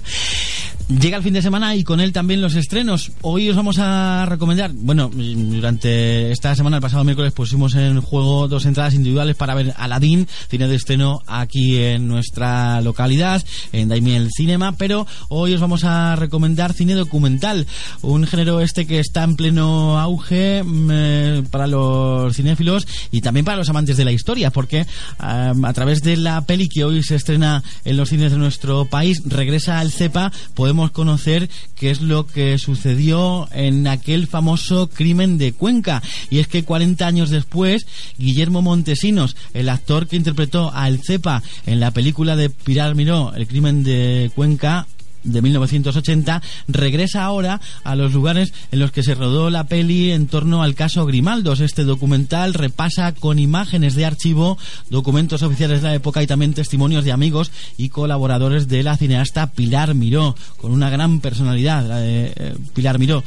Llega el fin de semana y con él también los estrenos. Hoy os vamos a recomendar, bueno, durante esta semana, el pasado miércoles, pusimos en juego dos entradas individuales para ver Aladdin, cine de estreno aquí en nuestra localidad, en Daimiel Cinema, pero hoy os vamos a recomendar cine documental, un género este que está en pleno auge mm, eh, para los cinéfilos y también para los amantes de la historia, porque eh, a través de la peli que hoy se estrena en los cines de nuestro país, regresa al CEPA, podemos conocer qué es lo que sucedió en aquel famoso crimen de Cuenca. Y es que 40 años después, Guillermo Montesinos, el actor que interpretó al Cepa en la película de Pilar Miró, El crimen de Cuenca, de 1980 regresa ahora a los lugares en los que se rodó la peli en torno al caso Grimaldos. Este documental repasa con imágenes de archivo, documentos oficiales de la época y también testimonios de amigos y colaboradores de la cineasta Pilar Miró, con una gran personalidad, la de eh, Pilar Miró.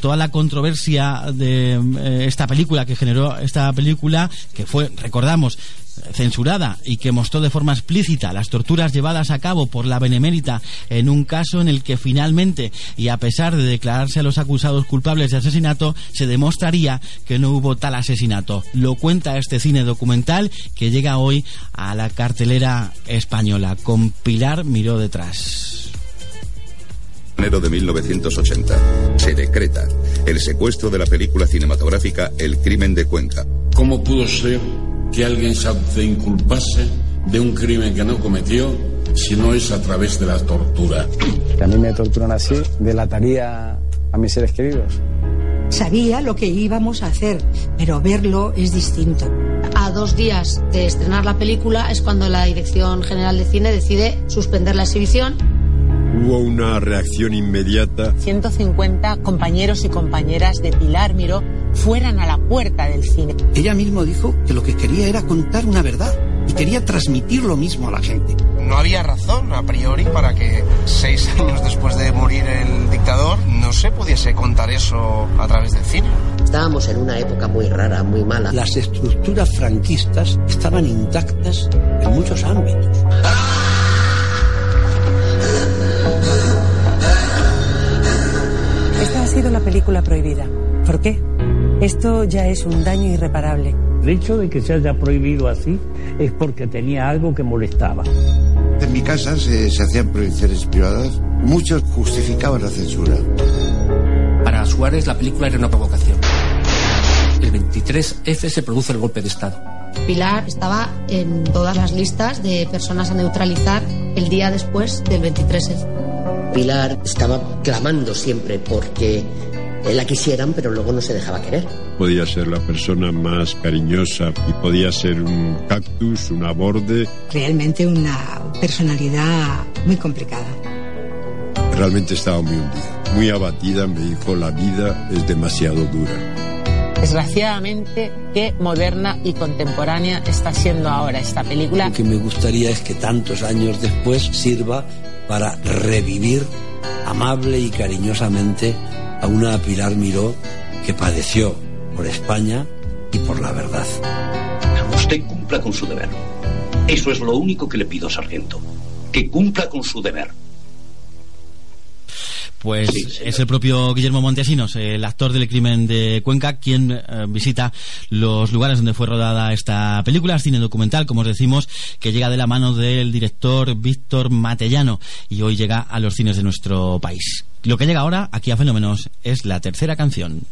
Toda la controversia de eh, esta película que generó esta película, que fue, recordamos, censurada y que mostró de forma explícita las torturas llevadas a cabo por la Benemérita en un caso en el que finalmente, y a pesar de declararse a los acusados culpables de asesinato, se demostraría que no hubo tal asesinato. Lo cuenta este cine documental que llega hoy a la cartelera española, con Pilar Miró detrás. Enero de 1980. Se decreta el secuestro de la película cinematográfica El crimen de Cuenca. ¿Cómo pudo ser que alguien se autoinculpase de un crimen que no cometió si no es a través de la tortura? Que a mí me torturan así, delataría a mis seres queridos. Sabía lo que íbamos a hacer, pero verlo es distinto. A dos días de estrenar la película es cuando la Dirección General de Cine decide suspender la exhibición. Hubo una reacción inmediata. 150 compañeros y compañeras de Pilar Miró fueran a la puerta del cine. Ella mismo dijo que lo que quería era contar una verdad y quería transmitir lo mismo a la gente. No había razón a priori para que seis años después de morir el dictador no se pudiese contar eso a través del cine. Estábamos en una época muy rara, muy mala. Las estructuras franquistas estaban intactas en muchos ámbitos. Esta sido la película prohibida. ¿Por qué? Esto ya es un daño irreparable. El hecho de que se haya prohibido así es porque tenía algo que molestaba. En mi casa se, se hacían prohibiciones privadas. Muchos justificaban la censura. Para Suárez la película era una provocación. El 23F se produce el golpe de Estado. Pilar estaba en todas las listas de personas a neutralizar el día después del 23F. Pilar estaba clamando siempre porque la quisieran, pero luego no se dejaba querer. Podía ser la persona más cariñosa y podía ser un cactus, una borde. Realmente una personalidad muy complicada. Realmente estaba muy hundida, muy abatida. Me dijo, la vida es demasiado dura. Desgraciadamente, qué moderna y contemporánea está siendo ahora esta película. Lo que me gustaría es que tantos años después sirva para revivir amable y cariñosamente a una Pilar Miró que padeció por España y por la verdad. Usted cumpla con su deber. Eso es lo único que le pido, sargento. Que cumpla con su deber. Pues es el propio Guillermo Montesinos, el actor del crimen de Cuenca, quien eh, visita los lugares donde fue rodada esta película, cine documental, como os decimos, que llega de la mano del director Víctor Matellano y hoy llega a los cines de nuestro país. Lo que llega ahora, aquí a Fenómenos, es la tercera canción.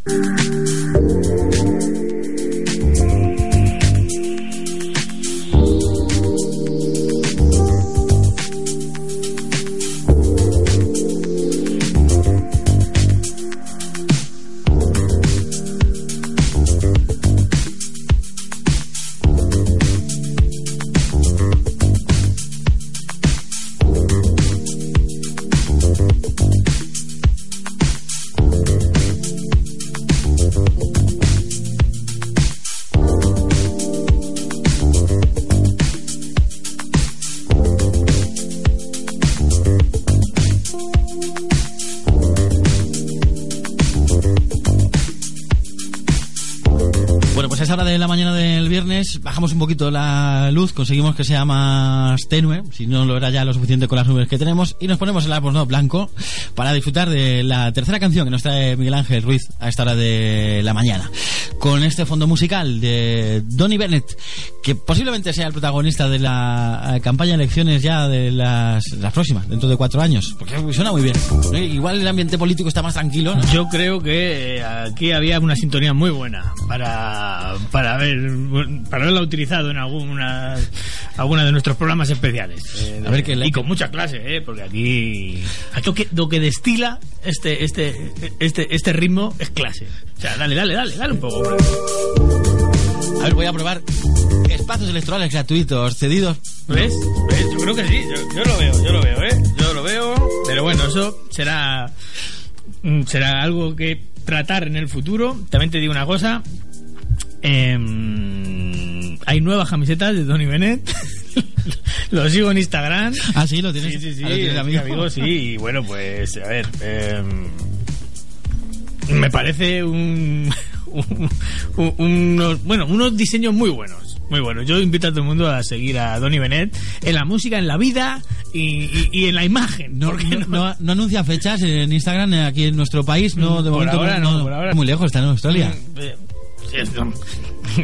Un poquito la luz, conseguimos que sea más tenue, si no lo era ya lo suficiente con las nubes que tenemos, y nos ponemos el no blanco para disfrutar de la tercera canción que nos trae Miguel Ángel Ruiz a esta hora de la mañana. Con este fondo musical de Donny Bennett, que posiblemente sea el protagonista de la eh, campaña de elecciones ya de las, las próximas, dentro de cuatro años, porque suena muy bien. Eh, Igual el ambiente político está más tranquilo, ¿no? Yo creo que eh, aquí había una sintonía muy buena para, para, haber, para haberla utilizado en alguna, alguna de nuestros programas especiales. Eh, A ver que y con mucha clase, ¿eh? porque aquí, aquí lo, que, lo que destila este, este, este, este ritmo es clase. O sea, dale, dale, dale, dale un poco. hombre. A ver, voy a probar espacios electorales gratuitos cedidos. ¿Ves? ¿Ves? Yo creo que sí, yo, yo lo veo, yo lo veo, ¿eh? Yo lo veo, pero bueno, eso será, mm, será algo que tratar en el futuro. También te digo una cosa, em, hay nuevas camisetas de Donny Bennett. lo sigo en Instagram. Ah, sí, lo tienes. Sí, sí, sí, Ah, lo tienes, es amigo. mi amigo, sí. Y bueno, pues, a ver, em, me parece un, un- un- unos, bueno, unos diseños muy buenos. Muy buenos. Yo invito a todo el mundo a seguir a Donny Bennett en la música, en la vida y, y- y en la imagen. No, no, no- no anuncia fechas en Instagram eh, aquí en nuestro país, no de Por momento ahora no, por ahora muy lejos, está en Australia. Eh, sí, es-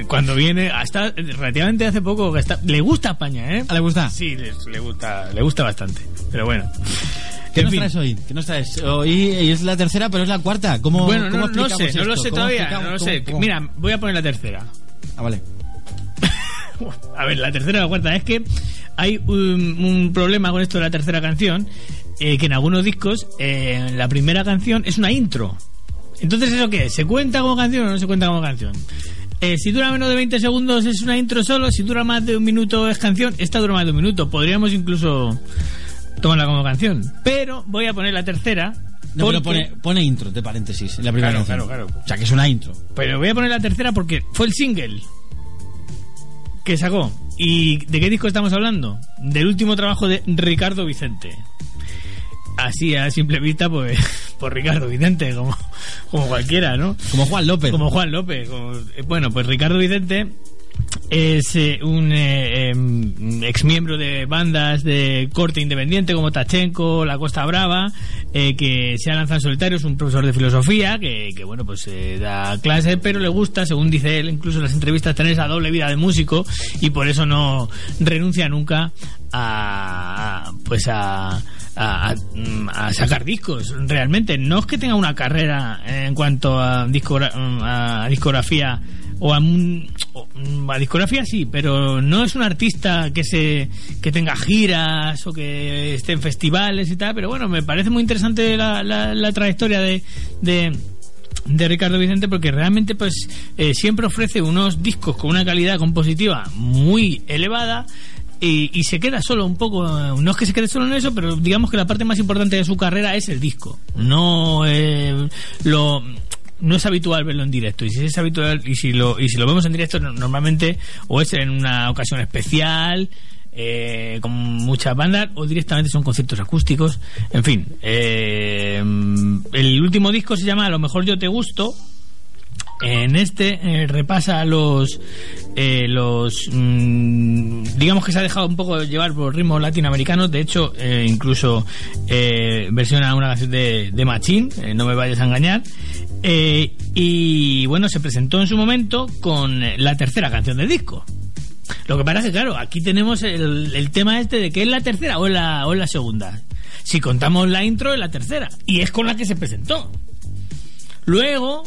Cuando viene, hasta relativamente hace poco le gusta España, ¿eh? ¿Le gusta? Sí, le, le gusta, le gusta bastante. Pero bueno. ¿Qué En nos fin. traes hoy? ¿Qué nos traes? Hoy es la tercera, pero es la cuarta. ¿Cómo, bueno, cómo no, no sé, no lo esto? sé ¿Cómo todavía, no lo ¿Cómo- sé. cómo? Mira, voy a poner la tercera. Ah, vale. A ver, la tercera o la cuarta. Es que hay un, un problema con esto de la tercera canción, eh, que en algunos discos eh, la primera canción es una intro. Entonces, ¿eso qué? ¿Se cuenta como canción o no se cuenta como canción? Eh, si dura menos de 20 segundos es una intro solo, si dura más de un minuto es canción, esta dura más de un minuto. Podríamos incluso tomarla como canción. Pero voy a poner la tercera. No, pero porque- pone, pone intro, de paréntesis, en la primera Claro, canción. claro, claro. O sea, que es una intro. Pero voy a poner la tercera porque fue el single que sacó. ¿Y de qué disco estamos hablando? Del último trabajo de Ricardo Vicente. Así a simple vista, pues, por Ricardo Vicente, como, como cualquiera, ¿no? Como Juan López. Como Juan López. como- eh, bueno, pues Ricardo Vicente es eh, un eh, em, ex miembro de bandas de corte independiente como Tachenko, La Costa Brava, eh, que se ha lanzado en solitario, es un profesor de filosofía que, bueno, pues eh, da clases, pero le gusta, según dice él, incluso en las entrevistas, tener esa doble vida de músico y por eso no renuncia nunca a, pues a, a, a- sacar discos realmente. No es que tenga una carrera en cuanto a, discogra- a discografía o a, un- o, mm, a discografía sí pero no es un artista que se que tenga giras o que esté en festivales y tal pero bueno me parece muy interesante la, la, la trayectoria de, de de Ricardo Vicente porque realmente pues eh, siempre ofrece unos discos con una calidad compositiva muy elevada y, y se queda solo un poco eh, no es que se quede solo en eso pero digamos que la parte más importante de su carrera es el disco no eh, lo no es habitual verlo en directo. Y si es habitual y si lo y si lo vemos en directo no- normalmente o es en una ocasión especial eh, con muchas bandas o directamente son conciertos acústicos. En fin eh, el último disco se llama a lo mejor yo te gusto. En este eh, repasa los eh, los mm, digamos que se ha dejado un poco llevar por ritmos latinoamericanos. De hecho eh, incluso eh, versiona una canción de, de Machín eh, no me vayas a engañar Eh, y bueno se presentó en su momento con la tercera canción del disco lo que pasa es que, claro, aquí tenemos el, tema este de que es la tercera o es la, o la segunda. Si contamos la intro, es la tercera. Y es con la que se presentó. Luego,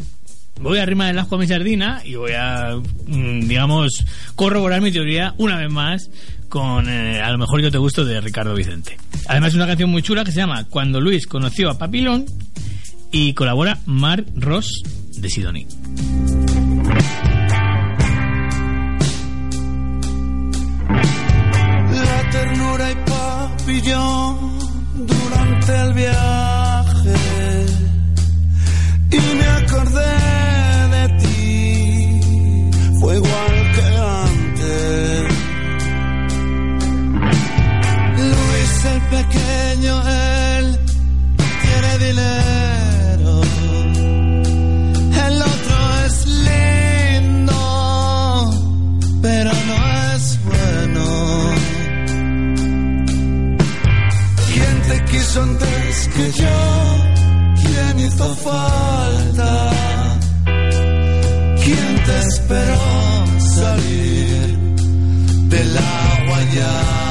voy a arrimar el asco a mi sardina y voy a, mm, digamos, corroborar mi teoría una vez más con eh, A lo mejor yo te gusto de Ricardo Vicente. Además, es una canción muy chula que se llama Cuando Luis conoció a Papilón y colabora Mark Ross de Sidoní. La ternura y papillón durante el viaje. Y me acordé de ti, fue igual que antes. Luis el pequeño, él tiene dinero. Que yo? ¿Quién hizo falta? ¿Quién te esperó salir de la Guayana?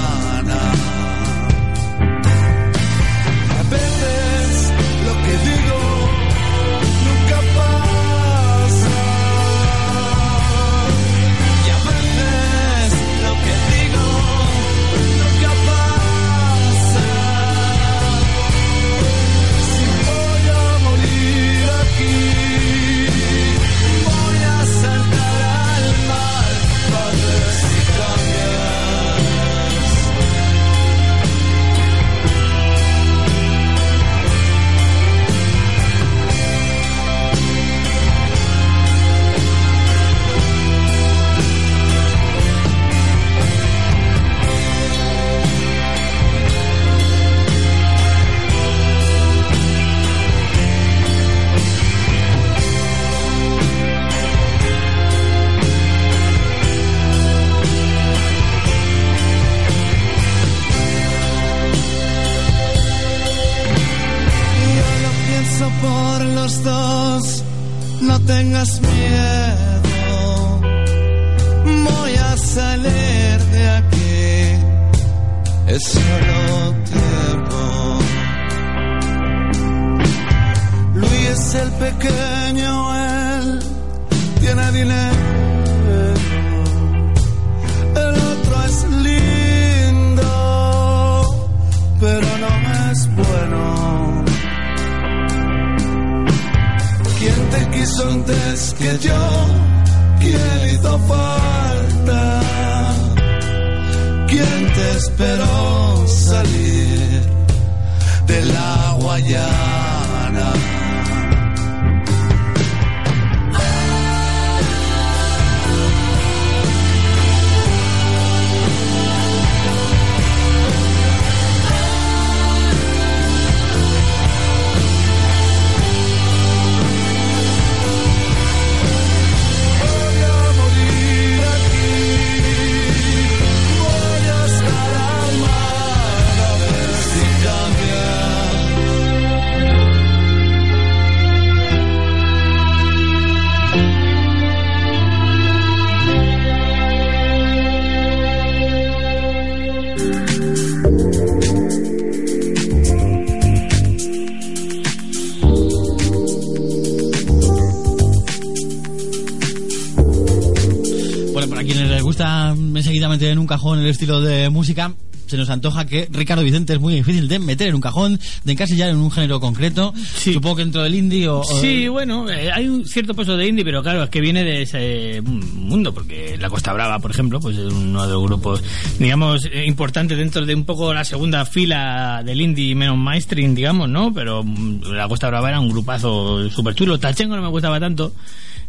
El estilo de música, se nos antoja que Ricardo Vicente es muy difícil de meter en un cajón, de encasillar en un género concreto. Supongo que dentro del indie o... o- Sí, bueno, eh, hay un cierto peso de indie, pero claro, es que viene de ese mundo, porque La Costa Brava, por ejemplo, pues es uno de los grupos, digamos, eh, importantes dentro de un poco la segunda fila del indie menos mainstream, digamos, ¿no? Pero mm, La Costa Brava era un grupazo súper chulo. Tachengo no me gustaba tanto.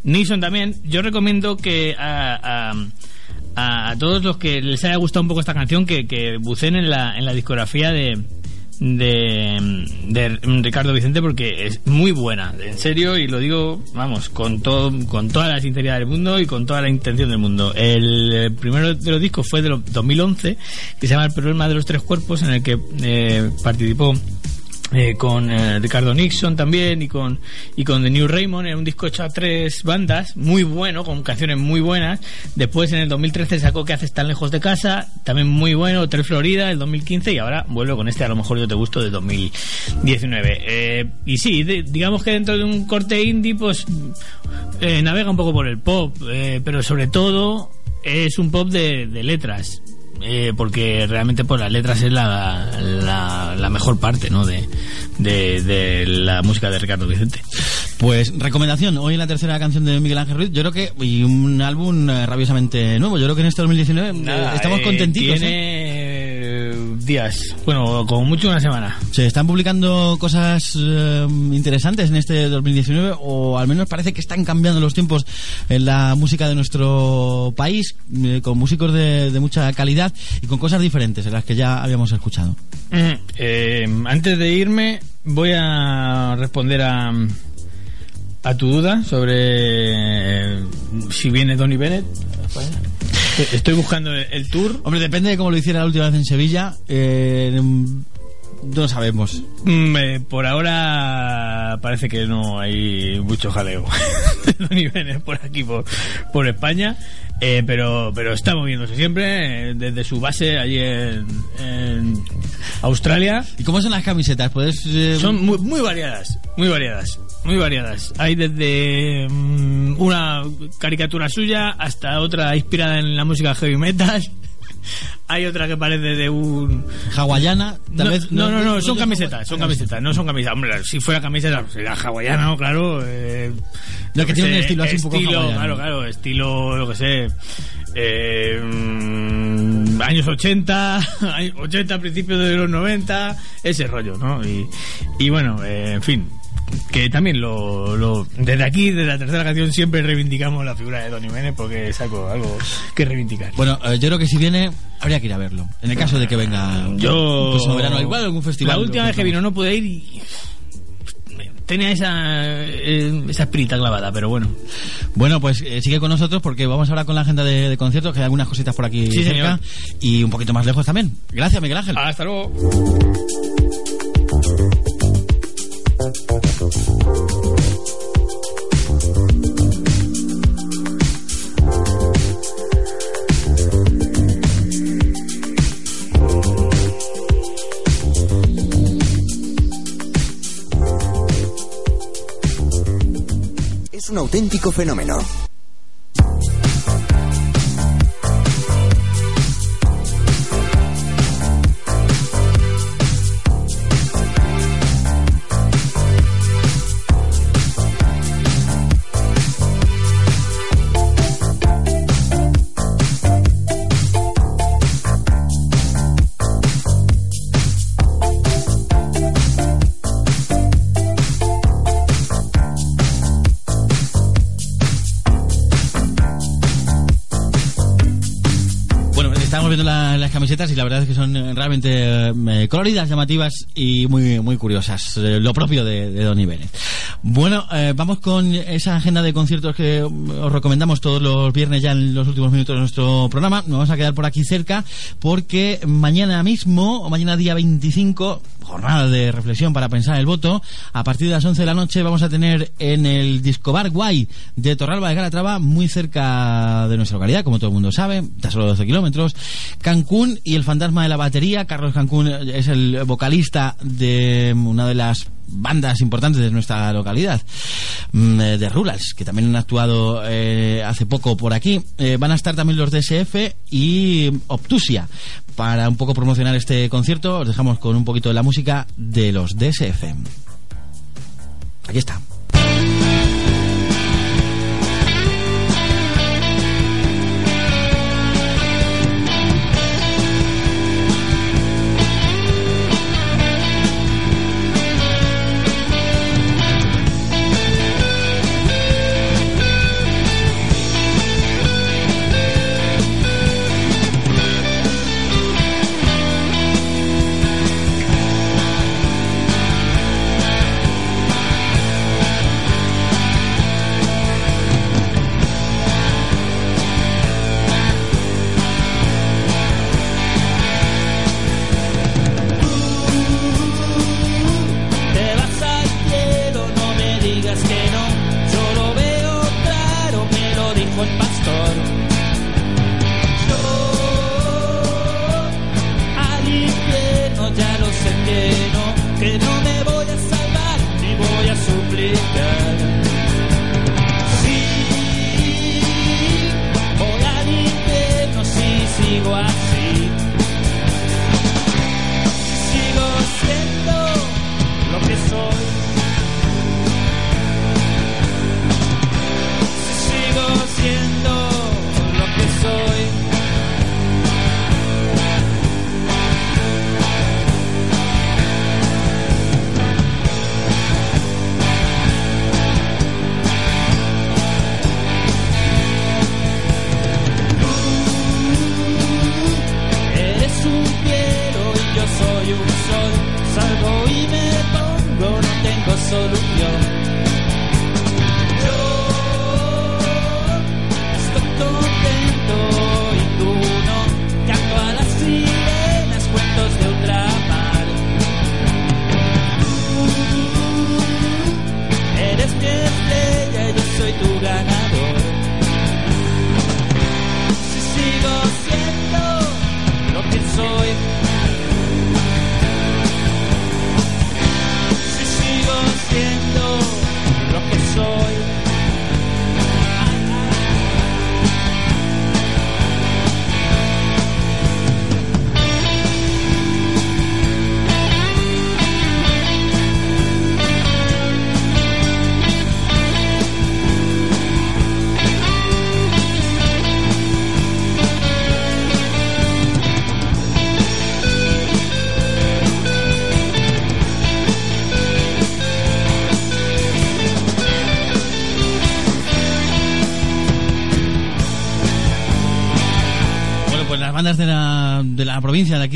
Nixon también. Yo recomiendo que a, a, a todos los que les haya gustado un poco esta canción que, que buceen en la, en la discografía de, de, Ricardo Vicente porque es muy buena, en serio, y lo digo, vamos, con todo, con toda la sinceridad del mundo y con toda la intención del mundo. El, primero de los discos fue de los 2011, que se llama El problema de los tres cuerpos, en el que eh, participó eh, con eh, Ricardo Nixon también y con y con The New Raymond. En un disco hecho a tres bandas muy bueno con canciones muy buenas. Después en el 2013 sacó que haces tan lejos de casa también muy bueno. Hotel Florida el 2015 y ahora vuelvo con este a lo mejor yo te gusto de 2019 Eh, y sí digamos que dentro de un corte indie pues eh, navega un poco por el pop eh, pero sobre todo es un pop de, de letras eh, porque realmente pues las letras es la, la, la mejor parte ¿no? de, de, de la música de Ricardo Vicente Pues recomendación, hoy la tercera canción de Miguel Ángel Ruiz, yo creo que, y un álbum eh, rabiosamente nuevo, yo creo que en este 2019 eh, Nada, estamos eh, contentitos. ¿eh? tiene días. Bueno como mucho una semana. Se están publicando cosas eh, interesantes en este 2019, o al menos parece que están cambiando los tiempos en la música de nuestro país, eh, con músicos de, de mucha calidad y con cosas diferentes en las que ya habíamos escuchado. Mm, eh, antes de irme, voy a responder a, a tu duda sobre eh, si viene Donny Bennett. a España. Estoy buscando el, tour. Hombre, depende de cómo lo hiciera la última vez en Sevilla. eh, no sabemos. Mm, eh, por ahora parece que no hay mucho jaleo de por aquí, por, por España. Eh, pero pero está moviéndose siempre eh, desde su base allí en, en Australia. ¿Y cómo son las camisetas? ¿Puedes, eh, Son muy, muy variadas, muy variadas, muy variadas. Hay desde mm, una caricatura suya hasta otra inspirada en la música heavy metal. Hay otra que parece de un hawaiana? Tal no, vez, no, no, no, no son camisetas, son camisetas, no son camisetas. Hombre, si fuera camiseta, pues sería hawaiana, ¿no? claro. Eh, No, que tiene un sé, estilo así un poco hawaiano. Claro, claro, estilo, lo que sé. eh, mm, años 80, años 80, principios de los 90, ese rollo, ¿no? Y, y bueno, eh, en fin, que también lo, lo- desde aquí, desde la tercera canción, siempre reivindicamos la figura de Don Jiménez porque es algo, que reivindicar. Bueno, eh, yo creo que si viene, habría que ir a verlo. En el caso de que venga Yo. próximo verano, igual algún festival. La última vez que vino no pude ir y. Tenía esa, eh, esa espirita clavada, pero bueno. Bueno, pues eh, sigue con nosotros porque vamos ahora con la agenda de, de conciertos, que hay algunas cositas por aquí Sí, cerca señor. y un poquito más lejos también. Gracias, Miguel Ángel. Hasta luego. Un auténtico fenómeno. Y la verdad es que son eh, realmente eh, coloridas, llamativas y muy muy curiosas. eh, lo propio de, de Don Ibene. Bueno, eh, vamos con esa agenda de conciertos que mm, os recomendamos todos los viernes ya en los últimos minutos de nuestro programa. Nos vamos a quedar por aquí cerca porque mañana mismo, o mañana día 25, jornada de reflexión para pensar el voto, a partir de las 11 de la noche vamos a tener en el Discobar Guay de Torralba de Calatrava, muy cerca de nuestra localidad, como todo el mundo sabe, está solo 12 kilómetros, Cancún y el fantasma de la batería. Carlos Cancún es el vocalista de una de las bandas importantes de nuestra localidad, mm, eh, de Rurals, que también han actuado eh, hace poco por aquí. Eh, van a estar también los DSF y Obtusia. Para un poco promocionar este concierto, os dejamos con un poquito de la música de los DSF. Aquí está. solo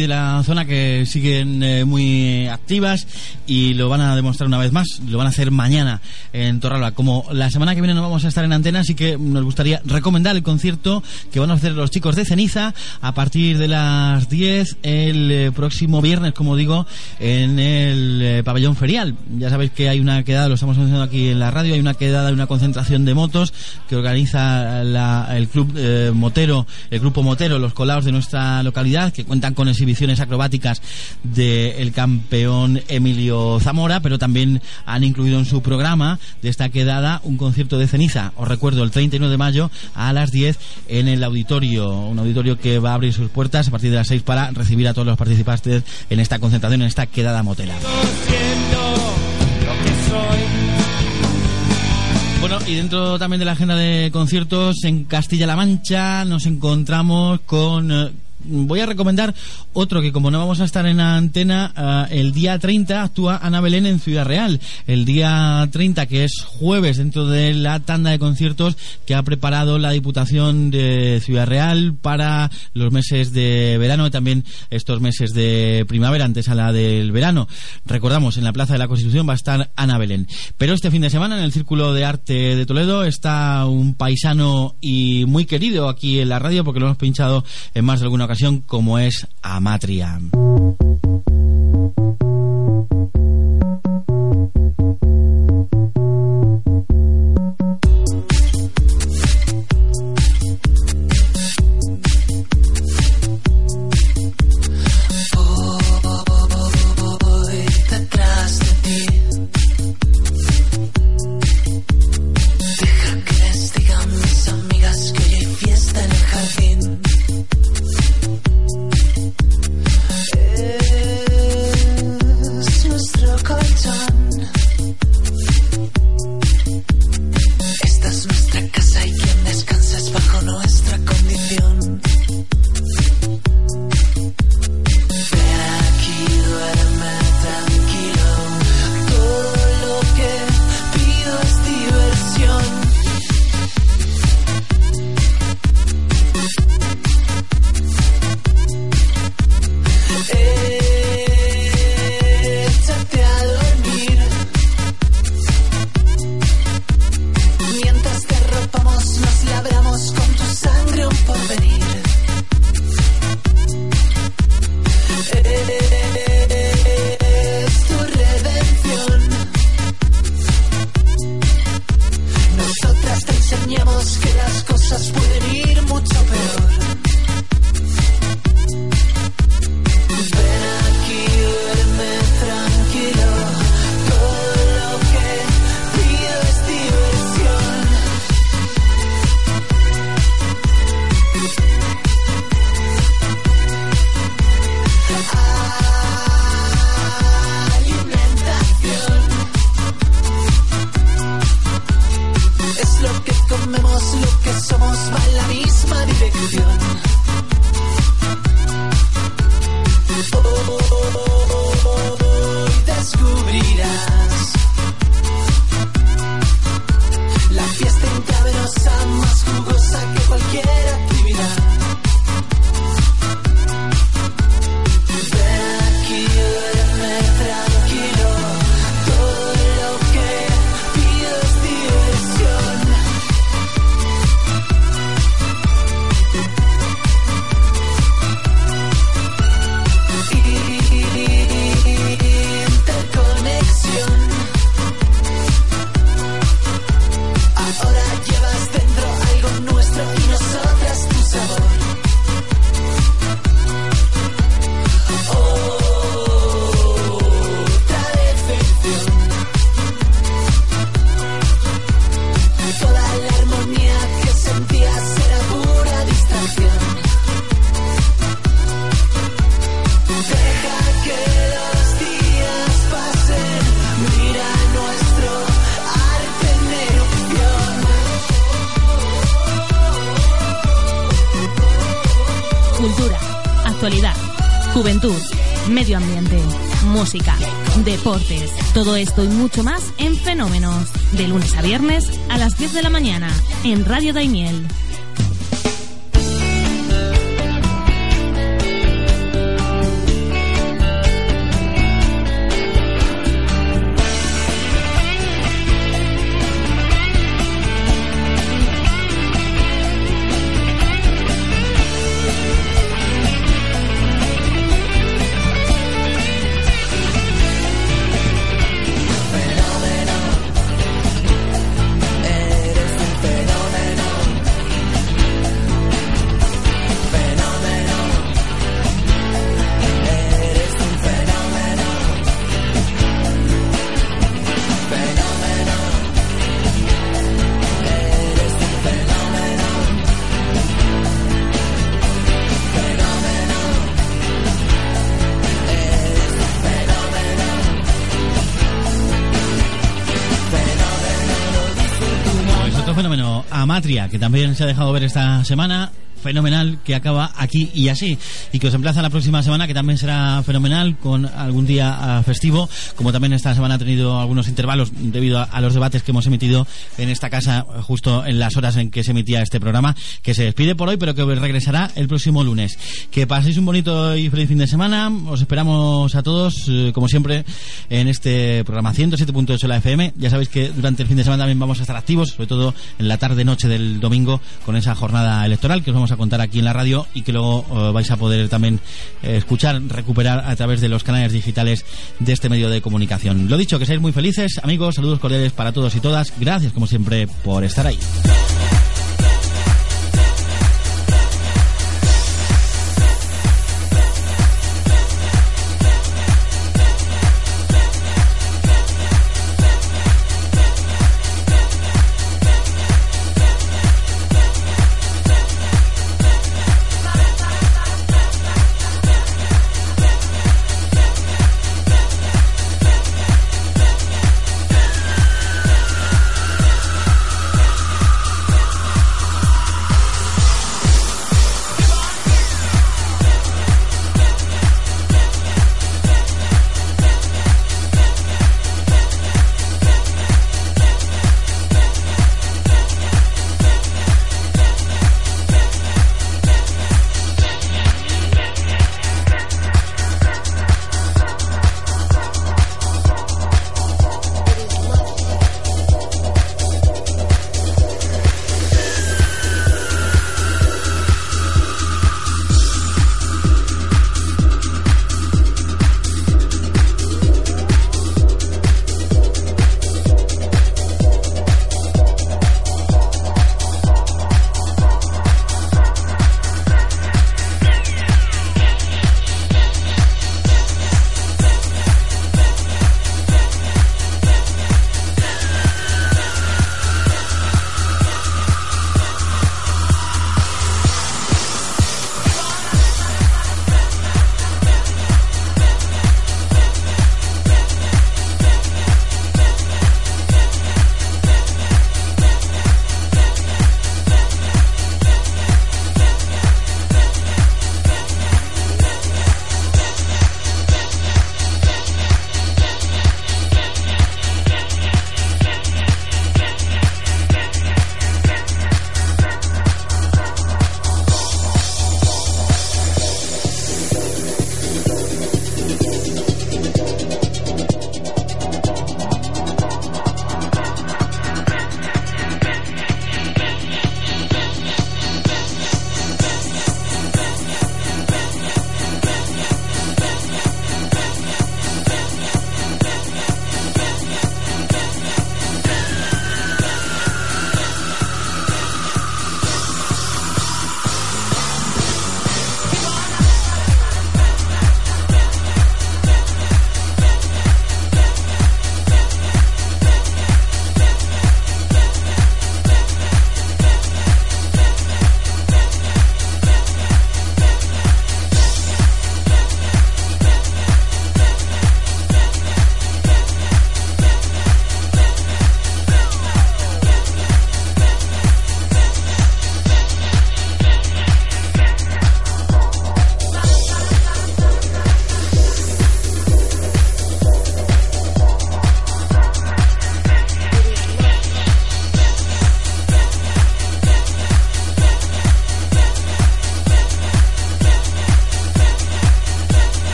de la zona, que siguen eh, muy activas y lo van a demostrar una vez más. Lo van a hacer mañana en Torralba. Como la semana que viene no vamos a estar en antena, así que nos gustaría recomendar el concierto que van a hacer los chicos de Ceniza a partir de las 10 el eh, próximo viernes, como digo, en el eh, pabellón ferial. Ya sabéis que hay una quedada, lo estamos anunciando aquí en la radio, hay una quedada, una concentración de motos que organiza la- el club eh, motero, el grupo motero, los colados de nuestra localidad, que cuentan con exhibiciones acrobáticas del campeón Emilio Zamora, pero también han incluido en su programa de esta quedada un concierto de ceniza. Os recuerdo, el 31 de mayo a las 10 en el auditorio, un auditorio que va a abrir sus puertas a partir de las 6 para recibir a todos los participantes en esta concentración, en esta quedada motera. Bueno, y dentro también de la agenda de conciertos en Castilla-La Mancha nos encontramos con... eh, Voy a recomendar otro que como no vamos a estar en la antena, ah, el día 30 actúa Ana Belén en Ciudad Real. El día 30, que es jueves, dentro de la tanda de conciertos que ha preparado la Diputación de Ciudad Real para los meses de verano y también estos meses de primavera, antes a la del verano. Recordamos, en la Plaza de la Constitución va a estar Ana Belén. Pero este fin de semana en el Círculo de Arte de Toledo está un paisano y muy querido aquí en la radio porque lo hemos pinchado en más de alguna ocasión como es Amatria. Juventud, medio ambiente, música, deportes, todo esto y mucho más en Fenómenos, de lunes a viernes a las 10 de la mañana, en Radio Daimiel. Que también se ha dejado ver esta semana fenomenal que acaba aquí y así y que os emplaza la próxima semana que también será fenomenal con algún día ah, festivo como también esta semana ha tenido algunos intervalos debido a, los debates que hemos emitido en esta casa justo en las horas en que se emitía este programa que se despide por hoy pero que regresará el próximo lunes. Que paséis un bonito y feliz fin de semana. Os esperamos a todos eh, como siempre en este programa 107.8 de la FM ya sabéis que durante el fin de semana también vamos a estar activos sobre todo en la tarde noche del domingo con esa jornada electoral que os vamos a contar aquí en la radio y que luego eh, vais a poder también eh, escuchar, recuperar a través de los canales digitales de este medio de comunicación. Lo dicho, que seáis muy felices, amigos, saludos cordiales para todos y todas. Gracias, como siempre, por estar ahí.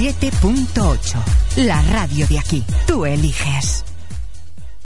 107.8. La radio de aquí. Tú eliges.